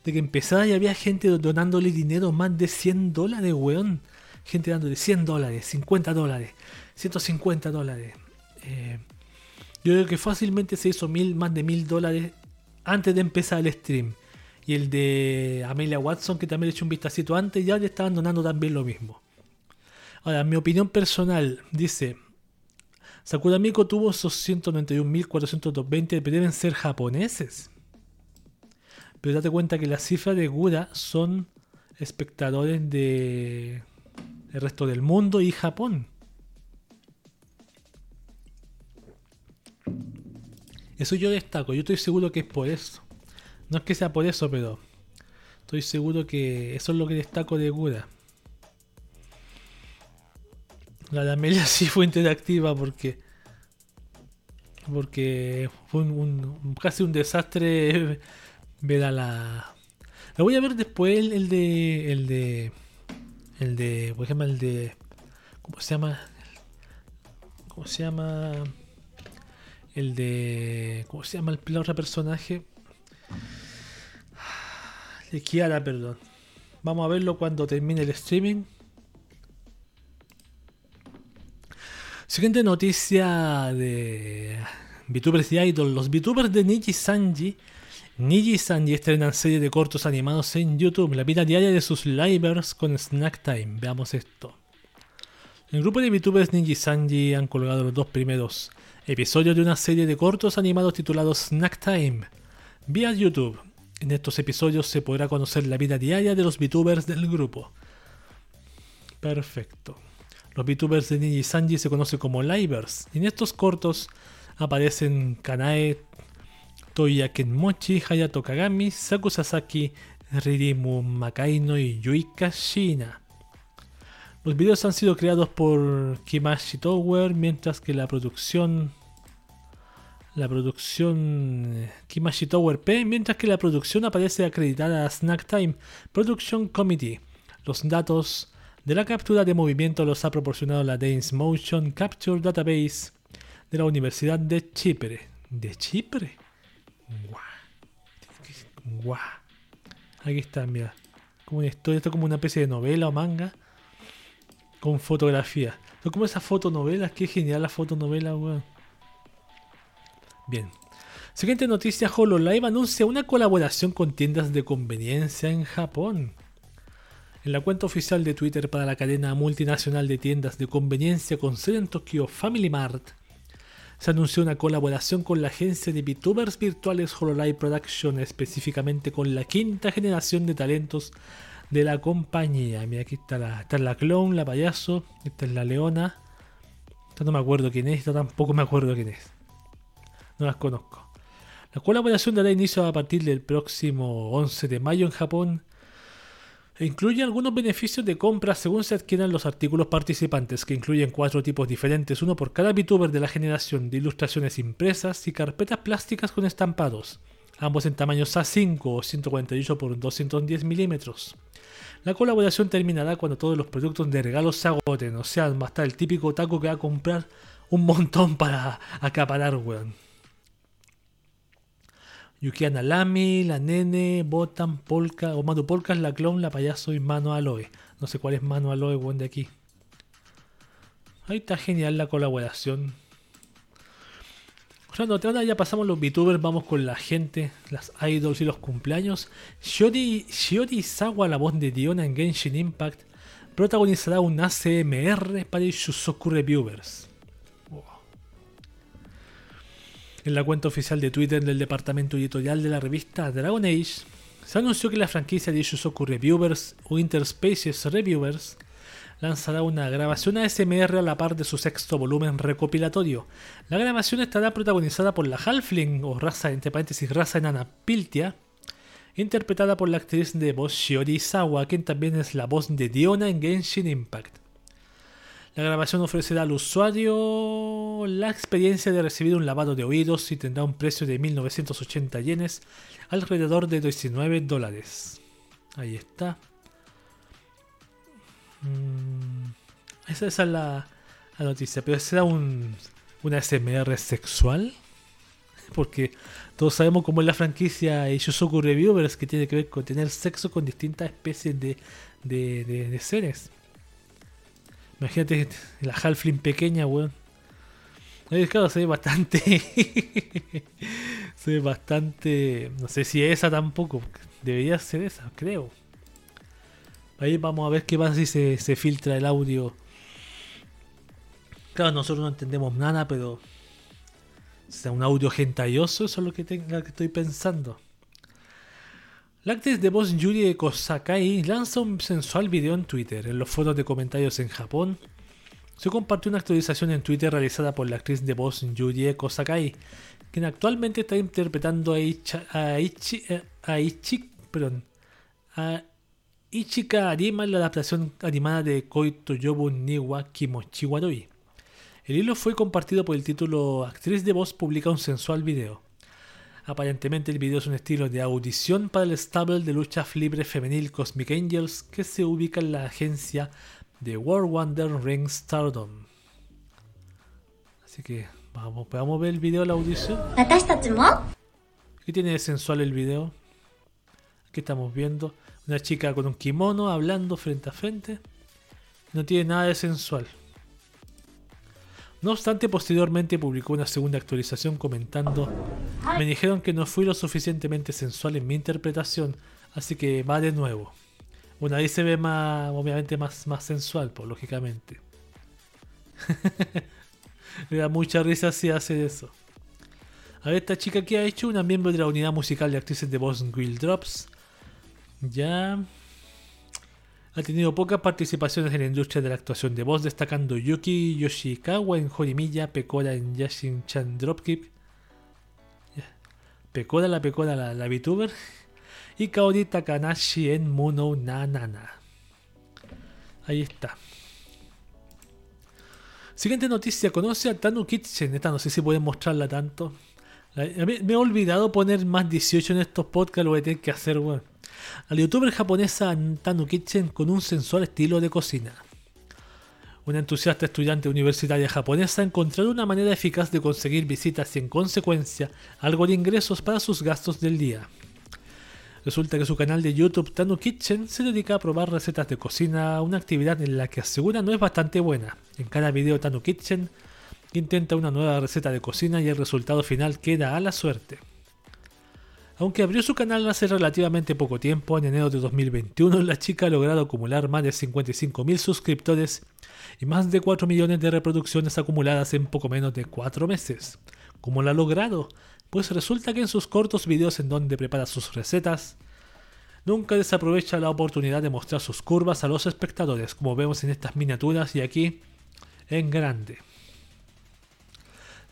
de que empezara y había gente donándole dinero más de 100 dólares, weón. Gente dándole 100 dólares, 50 dólares, 150 dólares. Eh, yo creo que fácilmente se hizo mil, más de mil dólares antes de empezar el stream. Y el de Amelia Watson, que también le eché un vistacito antes, ya le estaban donando también lo mismo. Ahora, mi opinión personal dice: Sakura Miko tuvo esos 191.420, pero deben ser japoneses. Pero date cuenta que las cifras de Gura son espectadores de el resto del mundo y Japón. Eso yo destaco, yo estoy seguro que es por eso. No es que sea por eso, pero estoy seguro que eso es lo que destaco de Gura. La de Amelia sí fue interactiva porque porque fue un, casi un desastre ver a la la voy a ver después el, el de el de el de por ejemplo el de cómo se llama cómo se llama el de cómo se llama el, otro personaje de Kiara perdón vamos a verlo cuando termine el streaming Siguiente noticia de VTubers y Idol. Los VTubers de Niji Sanji. Niji Sanji estrenan serie de cortos animados en YouTube. La vida diaria de sus livers con Snack Time. Veamos esto. El grupo de VTubers Niji Sanji han colgado los dos primeros episodios de una serie de cortos animados titulados Snack Time vía YouTube. En estos episodios se podrá conocer la vida diaria de los VTubers del grupo. Perfecto. Los VTubers de Niji Sanji se conocen como Livers. Y en estos cortos aparecen Kanae, Toya Kenmochi, Hayato Kagami, Saku Sasaki, Ririmu Makaino y Yuika Shina. Los videos han sido creados por Kimashi Tower, mientras que la producción. La producción. eh, Kimashi Tower P, mientras que la producción aparece acreditada a Snack Time Production Committee. Los datos de la captura de movimiento los ha proporcionado la Dance Motion Capture Database de la Universidad de Chipre. ¿De Chipre? Guau. Guau. Aquí está, mira. Como esto es como una especie de novela o manga con fotografía. Son como esas fotonovelas, qué genial la fotonovela, weón. Bien. Siguiente noticia, HoloLive anuncia una colaboración con tiendas de conveniencia en Japón. En la cuenta oficial de Twitter para la cadena multinacional de tiendas de conveniencia con sede en Tokio Family Mart, se anunció una colaboración con la agencia de VTubers virtuales HoloLive Production, específicamente con la quinta generación de talentos de la compañía. Mira, aquí está la, está la clon, la payaso, esta es la leona. Esta no me acuerdo quién es, esta tampoco me acuerdo quién es. No las conozco. La colaboración dará inicio a partir del próximo 11 de mayo en Japón e incluye algunos beneficios de compra según se adquieran los artículos participantes, que incluyen cuatro tipos diferentes, uno por cada VTuber de la generación de ilustraciones impresas y carpetas plásticas con estampados, ambos en tamaños A5 o 148 por 210 milímetros. La colaboración terminará cuando todos los productos de regalo se agoten, o sea, a estar el típico taco que va a comprar un montón para acaparar, weón. Yukiana Lami, la Nene, Botan, Polka, o Manu Polka es la clon, la payaso y Mano Aloe. No sé cuál es Mano Aloe, weón, de aquí. Ahí está genial la colaboración. Nota, ahora ya pasamos los VTubers, vamos con la gente, las idols y los cumpleaños. Shiori, Shiori la voz de Diona en Genshin Impact, protagonizará un ACMR para Shusoku Reviewers. En la cuenta oficial de Twitter del departamento editorial de la revista Dragon Age, se anunció que la franquicia de Shusoku Reviewers o Interspaces Reviewers lanzará una grabación ASMR a la par de su sexto volumen recopilatorio. La grabación estará protagonizada por la Halfling, o raza, entre paréntesis, raza enana Piltia, interpretada por la actriz de voz Shiori Sawa, quien también es la voz de Diona en Genshin Impact. La grabación ofrecerá al usuario la experiencia de recibir un lavado de oídos y tendrá un precio de 1980 yenes, alrededor de 19 dólares. Ahí está. Mm, esa, esa es la, noticia. Pero será un, una SMR sexual. Porque todos sabemos cómo es la franquicia Shusoku Reviewers que tiene que ver con tener sexo con distintas especies de, de, de, seres. Imagínate la Halfling pequeña, weón. Claro, se ve bastante. se ve bastante. No sé si esa tampoco. Debería ser esa, creo. Ahí vamos a ver qué pasa si se, se filtra el audio. Claro, nosotros no entendemos nada, pero. Sea, un audio gentayoso, eso es lo que, estoy pensando. La actriz de voz Yuri Kosakai lanza un sensual video en Twitter. En los foros de comentarios en Japón, se compartió una actualización en Twitter realizada por la actriz de voz Yuri Kosakai, quien actualmente está interpretando a, Icha, a, Ichi, eh, a, Ichi, perdón, Ichika Arima en la adaptación animada de Koi Toyobu Niwa Kimochi Waroi. El hilo fue compartido por el título Actriz de voz publica un sensual video. Aparentemente el video es un estilo de audición para el stable de lucha libre femenil Cosmic Angels que se ubica en la agencia de World Wonder Ring Stardom. Así que vamos, podemos ver el video la audición. ¿Qué tiene de sensual el video? Aquí estamos viendo una chica con un kimono hablando frente a frente. No tiene nada de sensual. No obstante, posteriormente publicó una segunda actualización comentando, me dijeron que no fui lo suficientemente sensual en mi interpretación, así que va de nuevo. Bueno, ahí se ve más, obviamente más, más sensual, pues, lógicamente. Me da mucha risa si hace eso. A ver, esta chica que ha hecho una miembro de la unidad musical de actrices de voz Will Drops. Ya. Ha tenido pocas participaciones en la industria de la actuación de voz, destacando Yuki Yoshikawa en Horimiya, Pecora en Yashin Chan Dropkick. Pecora, la Pecora, la, la VTuber. Y Kaori Takanashi en Muno Nanana. Ahí está. Siguiente noticia, conoce a Tanu Kitchen. Esta no sé si pueden mostrarla tanto. Me he olvidado poner más 18 en estos podcasts, lo voy a tener que hacer, weón. La youtuber japonesa Tanu Kitchen con un sensual estilo de cocina. Una entusiasta estudiante universitaria japonesa encontró una manera eficaz de conseguir visitas y en consecuencia algo de ingresos para sus gastos del día. Resulta que su canal de YouTube Tanu Kitchen se dedica a probar recetas de cocina, una actividad en la que asegura no es bastante buena. En cada video Tanu Kitchen intenta una nueva receta de cocina y el resultado final queda a la suerte. Aunque abrió su canal hace relativamente poco tiempo, en enero de 2021, la chica ha logrado acumular más de 55.000 suscriptores y más de 4 millones de reproducciones acumuladas en poco menos de 4 meses. ¿Cómo lo ha logrado? Pues resulta que en sus cortos videos en donde prepara sus recetas, nunca desaprovecha la oportunidad de mostrar sus curvas a los espectadores, como vemos en estas miniaturas y aquí en grande.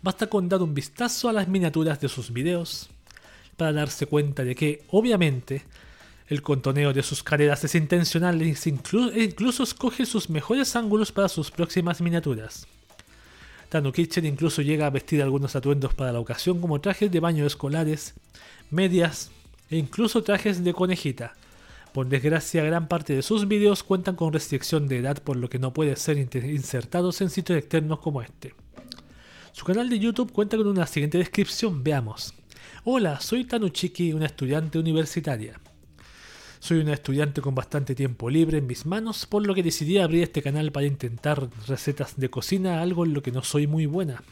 Basta con dar un vistazo a las miniaturas de sus videos para darse cuenta de que, obviamente, el contoneo de sus caderas es intencional e e incluso escoge sus mejores ángulos para sus próximas miniaturas. Tanu Kitchen incluso llega a vestir algunos atuendos para la ocasión como trajes de baño escolares, medias e incluso trajes de conejita. Por desgracia, gran parte de sus vídeos cuentan con restricción de edad por lo que no pueden ser insertados en sitios externos como este. Su canal de YouTube cuenta con una siguiente descripción, veamos. Hola, soy Tanuchiki, una estudiante universitaria. Soy una estudiante con bastante tiempo libre en mis manos, por lo que decidí abrir este canal para intentar recetas de cocina, algo en lo que no soy muy buena.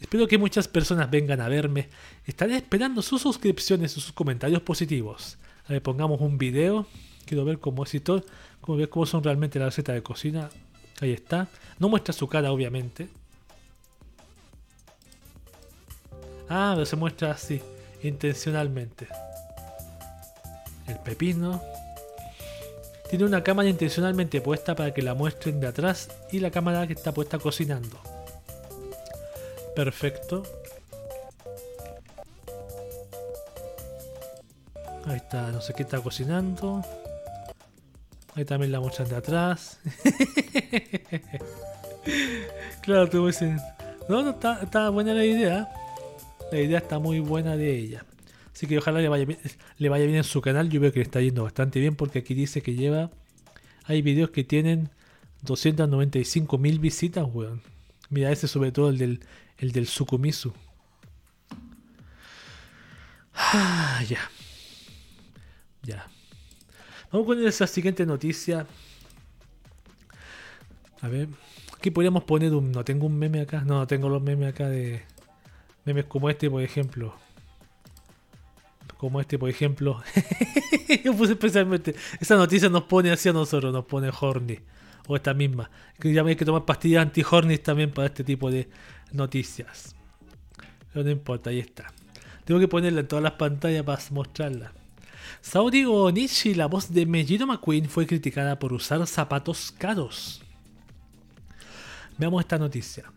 Espero que muchas personas vengan a verme. Estaré esperando sus suscripciones y sus comentarios positivos. A ver, pongamos un video. Quiero ver cómo es y todo. Ver cómo son realmente las recetas de cocina. Ahí está. No muestra su cara, obviamente. Ah, pero se muestra así, intencionalmente. El pepino. Tiene una cámara intencionalmente puesta para que la muestren de atrás y la cámara que está puesta cocinando. Perfecto. Ahí está, no sé qué está cocinando. Ahí también la muestran de atrás. claro, te voy No, no, está, está buena la idea. La idea está muy buena de ella. Así que ojalá le vaya, bien, en su canal. Yo veo que le está yendo bastante bien porque aquí dice que lleva... Hay videos que tienen 295 mil visitas, weón. Mira, ese sobre todo el del, el del Sukumisu. Ah, ya. Ya. Vamos con esa siguiente noticia. A ver. Aquí podríamos poner un... No tengo un meme acá. No, no tengo los memes acá de... Memes como este, por ejemplo. Como este, por ejemplo. Yo puse especialmente. Esa noticia nos pone hacia nosotros, nos pone horny. O esta misma. Que ya me hay que tomar pastillas anti-horny también para este tipo de noticias. Pero no importa, ahí está. Tengo que ponerla en todas las pantallas para mostrarla. Saudi Onishi, la voz de Mejiro McQueen, fue criticada por usar zapatos caros. Veamos esta noticia.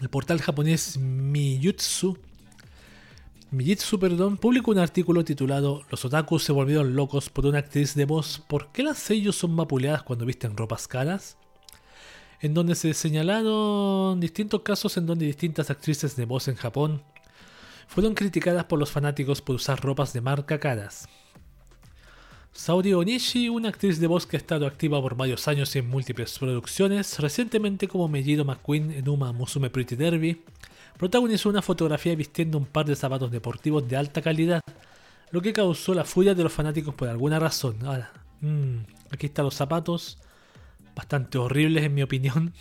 El portal japonés Miyutsu, Miyutsu perdón, publicó un artículo titulado Los otakus se volvieron locos por una actriz de voz. ¿Por qué las sellos son vapuleadas cuando visten ropas caras? En donde se señalaron distintos casos en donde distintas actrices de voz en Japón fueron criticadas por los fanáticos por usar ropas de marca caras. Saori Onishi, una actriz de voz que ha estado activa por varios años en múltiples producciones, recientemente como Mellido McQueen en Uma Musume Pretty Derby, protagonizó una fotografía vistiendo un par de zapatos deportivos de alta calidad, lo que causó la furia de los fanáticos por alguna razón. Mmm, aquí están los zapatos, bastante horribles en mi opinión.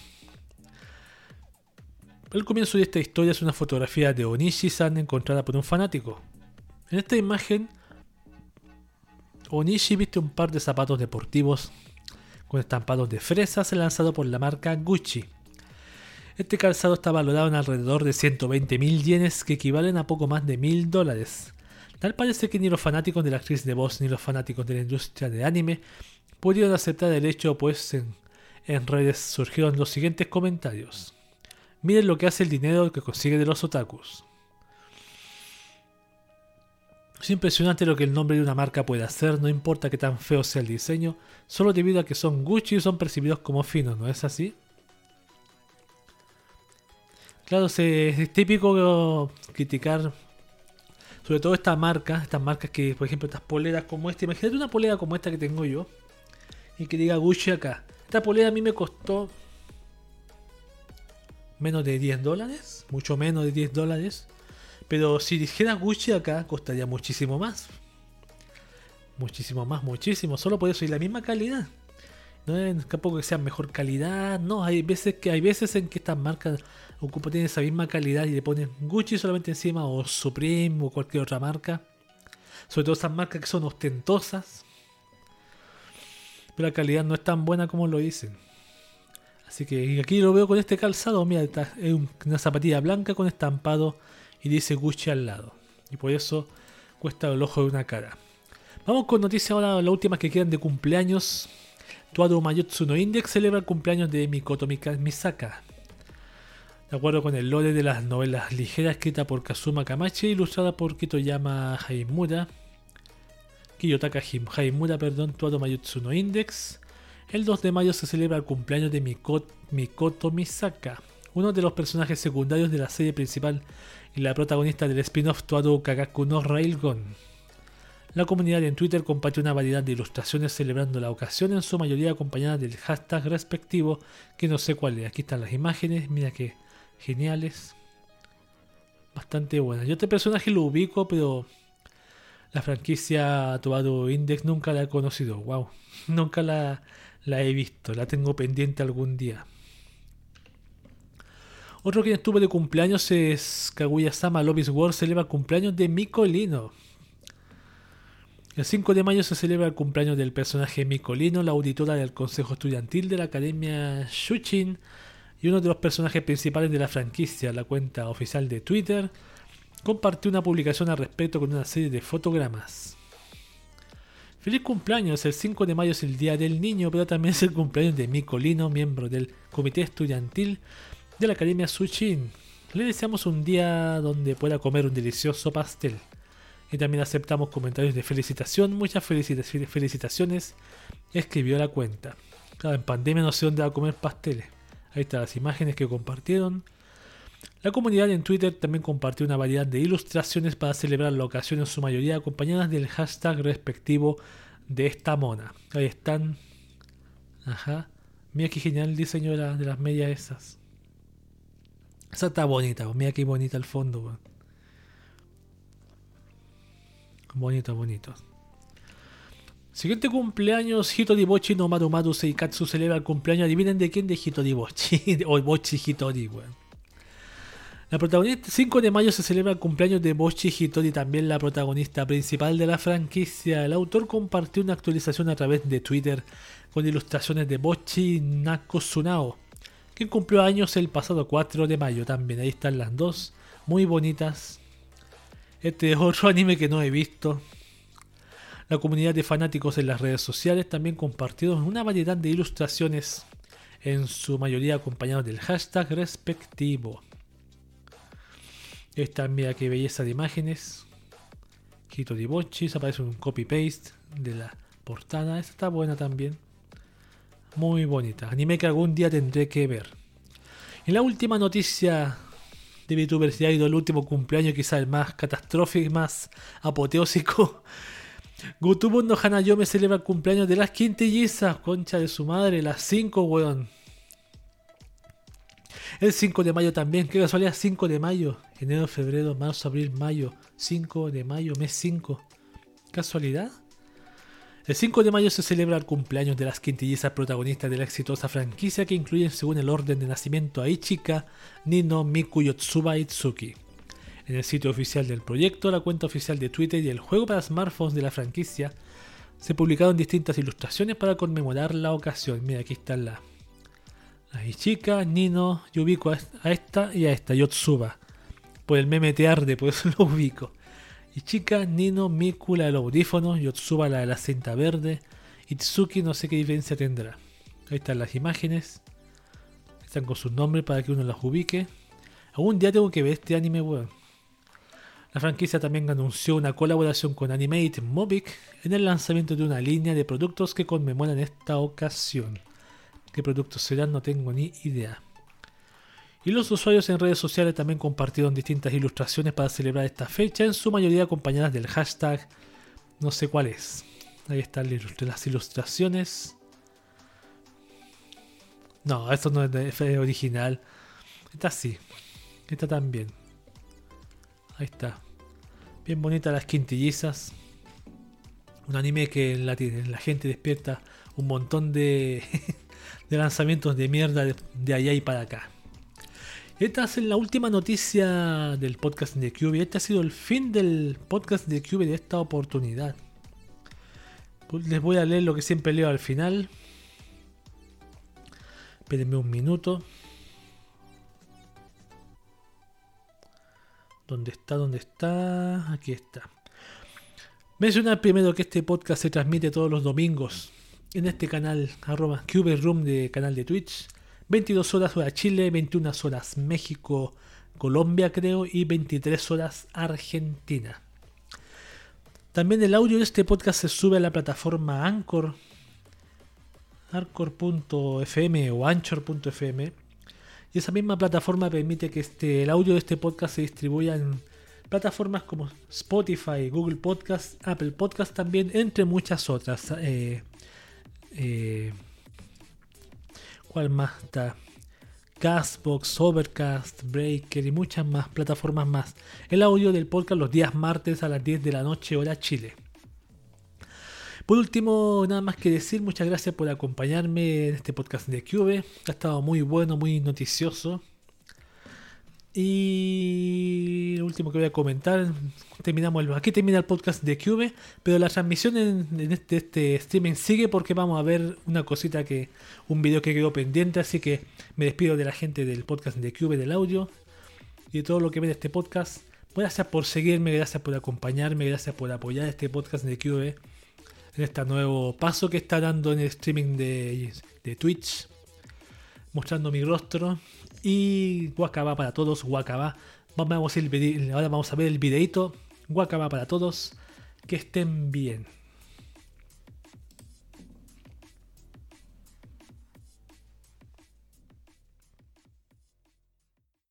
El comienzo de esta historia es una fotografía de Onishi-san encontrada por un fanático. En esta imagen Onishi viste un par de zapatos deportivos con estampados de fresas lanzado por la marca Gucci. Este calzado está valorado en alrededor de 120 mil yenes que equivalen a poco más de mil dólares. Tal parece que ni los fanáticos de la actriz de voz ni los fanáticos de la industria de anime pudieron aceptar el hecho, pues en, en redes surgieron los siguientes comentarios. Miren lo que hace el dinero que consigue de los otakus. Es impresionante lo que el nombre de una marca puede hacer, no importa que tan feo sea el diseño, solo debido a que son Gucci y son percibidos como finos, ¿no es así? Claro, es típico criticar sobre todo esta marca, estas marcas que, por ejemplo, estas poleras como esta, imagínate una polera como esta que tengo yo y que diga Gucci acá. Esta polera a mí me costó menos de 10 dólares, mucho menos de 10 dólares. Pero si dijera Gucci acá, costaría muchísimo más. Muchísimo más, muchísimo. Solo por eso. Y la misma calidad. No es tampoco que sea mejor calidad. No, hay veces que hay veces en que estas marcas ocupan tienen esa misma calidad y le ponen Gucci solamente encima. O Supreme o cualquier otra marca. Sobre todo esas marcas que son ostentosas. Pero la calidad no es tan buena como lo dicen. Así que aquí lo veo con este calzado. Mira, es una zapatilla blanca con estampado y dice Gucci al lado. Y por eso cuesta el ojo de una cara. Vamos con noticias ahora, las últimas que quedan de cumpleaños. Tuado Mayotsu no Index celebra el cumpleaños de Mikoto Misaka. De acuerdo con el lore de las novelas ligeras escrita por Kazuma Kamachi, ilustrada por Kitoyama Haimura, Kiyotaka Haimura, perdón, Tuado Mayotsu no Index, el 2 de mayo se celebra el cumpleaños de Mikoto Misaka, uno de los personajes secundarios de la serie principal y la protagonista del spin-off Tuado Kagaku no Railgun. La comunidad en Twitter compartió una variedad de ilustraciones celebrando la ocasión, en su mayoría acompañadas del hashtag respectivo, que no sé cuál es. Aquí están las imágenes, mira que geniales. Bastante buenas. Yo este personaje lo ubico, pero la franquicia Tuado Index nunca la he conocido. Wow, nunca la he visto, la tengo pendiente algún día. Otro que estuvo de cumpleaños es Kaguya-sama Lobby's World celebra el cumpleaños de Mikolino. El 5 de mayo se celebra el cumpleaños del personaje Mikolino, la auditora del Consejo Estudiantil de la Academia Shuchin y uno de los personajes principales de la franquicia. La cuenta oficial de Twitter compartió una publicación al respecto con una serie de fotogramas. Feliz cumpleaños, el 5 de mayo es el Día del Niño, pero también es el cumpleaños de Mikolino, miembro del Comité Estudiantil de la Academia Sushin. Le deseamos un día donde pueda comer un delicioso pastel. Y también aceptamos comentarios de felicitación. Muchas felicitaciones. Escribió la cuenta. Claro, en pandemia no sé dónde va a comer pasteles. Ahí están las imágenes que compartieron. La comunidad en Twitter también compartió una variedad de ilustraciones para celebrar la ocasión, en su mayoría acompañadas del hashtag respectivo de esta mona. Ahí están. Ajá. Mira qué genial diseño de, de las medias esas. Esa está bonita, mira qué bonita el fondo, Bonito, bonito. Siguiente cumpleaños, Hitori Bochi no Maru Seikatsu celebra el cumpleaños. Adivinen de quién de Hitori Bochi. o Bochi Hitori, weón. La protagonista, 5 de mayo se celebra el cumpleaños de Bochi Hitori, también la protagonista principal de la franquicia. El autor compartió una actualización a través de Twitter con ilustraciones de Bochi Nakosunao que cumplió años el pasado 4 de mayo también. Ahí están las dos, muy bonitas. Este es otro anime que no he visto. La comunidad de fanáticos en las redes sociales también compartieron una variedad de ilustraciones, en su mayoría acompañados del hashtag respectivo. Esta, mira qué belleza de imágenes. Quito de Bochis, aparece un copy-paste de la portada. Esta está buena también. Muy bonita. Anime que algún día tendré que ver. Y la última noticia de VTubers y el último cumpleaños, quizá el más catastrófico, más apoteósico. Gutubo no Hanayome celebra el cumpleaños de las quintillizas, concha de su madre, las 5, weón. El 5 de mayo también, qué casualidad, 5 de mayo. Enero, febrero, marzo, abril, mayo. 5 de mayo, mes 5. ¿Casualidad? El 5 de mayo se celebra el cumpleaños de las quintillizas protagonistas de la exitosa franquicia que incluyen según el orden de nacimiento a Ichika, Nino, Miku, Yotsuba y Tsuki. En el sitio oficial del proyecto, la cuenta oficial de Twitter y el juego para smartphones de la franquicia, se publicaron distintas ilustraciones para conmemorar la ocasión. Mira, aquí están las la Ichika, Nino, yo ubico a esta y a esta, Yotsuba. Por el meme te arde, por eso lo ubico. Ichika, Nino, Miku, la del audífono, Yotsuba, la de la cinta verde, Itsuki, no sé qué diferencia tendrá. Ahí están las imágenes. Están con sus nombres para que uno las ubique. Algún día tengo que ver este anime, weón. La franquicia también anunció una colaboración con Animate Mobic en el lanzamiento de una línea de productos que conmemoran esta ocasión. ¿Qué productos serán? No tengo ni idea. Y los usuarios en redes sociales también compartieron distintas ilustraciones para celebrar esta fecha, en su mayoría acompañadas del hashtag no sé cuál es. Ahí están las ilustraciones. No, esto no es original. Esta sí. Esta también. Ahí está. Bien bonita las quintillizas. Un anime que la, la gente despierta un montón de, de lanzamientos de mierda de allá y para acá. Esta es la última noticia del podcast de Cube. Este ha sido el fin del podcast de Cube de esta oportunidad. Pues les voy a leer lo que siempre leo al final. Espérenme un minuto. ¿Dónde está? ¿Dónde está? Aquí está. Mencionar primero que este podcast se transmite todos los domingos en este canal, arroba Cube Room de canal de Twitch 22 horas hora Chile, 21 horas México, Colombia creo y 23 horas Argentina. También el audio de este podcast se sube a la plataforma Anchor, anchor.fm o anchor.fm y esa misma plataforma permite que este, el audio de este podcast se distribuya en plataformas como Spotify, Google Podcast, Apple Podcast también, entre muchas otras. Eh, eh, ¿Cuál más está? Castbox, Overcast, Breaker y muchas más plataformas más. El audio del podcast los días martes a las 10 de la noche hora Chile. Por último, nada más que decir, muchas gracias por acompañarme en este podcast de Cube. Ha estado muy bueno, muy noticioso. Y lo último que voy a comentar, terminamos el- aquí termina el podcast de Cube, pero la transmisión en, este, este streaming sigue porque vamos a ver una cosita que, un video que quedó pendiente, así que me despido de la gente del podcast de Cube del audio y de todo lo que ve de este podcast. Gracias por seguirme, gracias por acompañarme, gracias por apoyar este podcast de Cube en este nuevo paso que está dando en el streaming de, de Twitch, mostrando mi rostro. Y Guacaba para todos, Guacaba. Ahora vamos a ver el videito. Guacaba para todos. Que estén bien.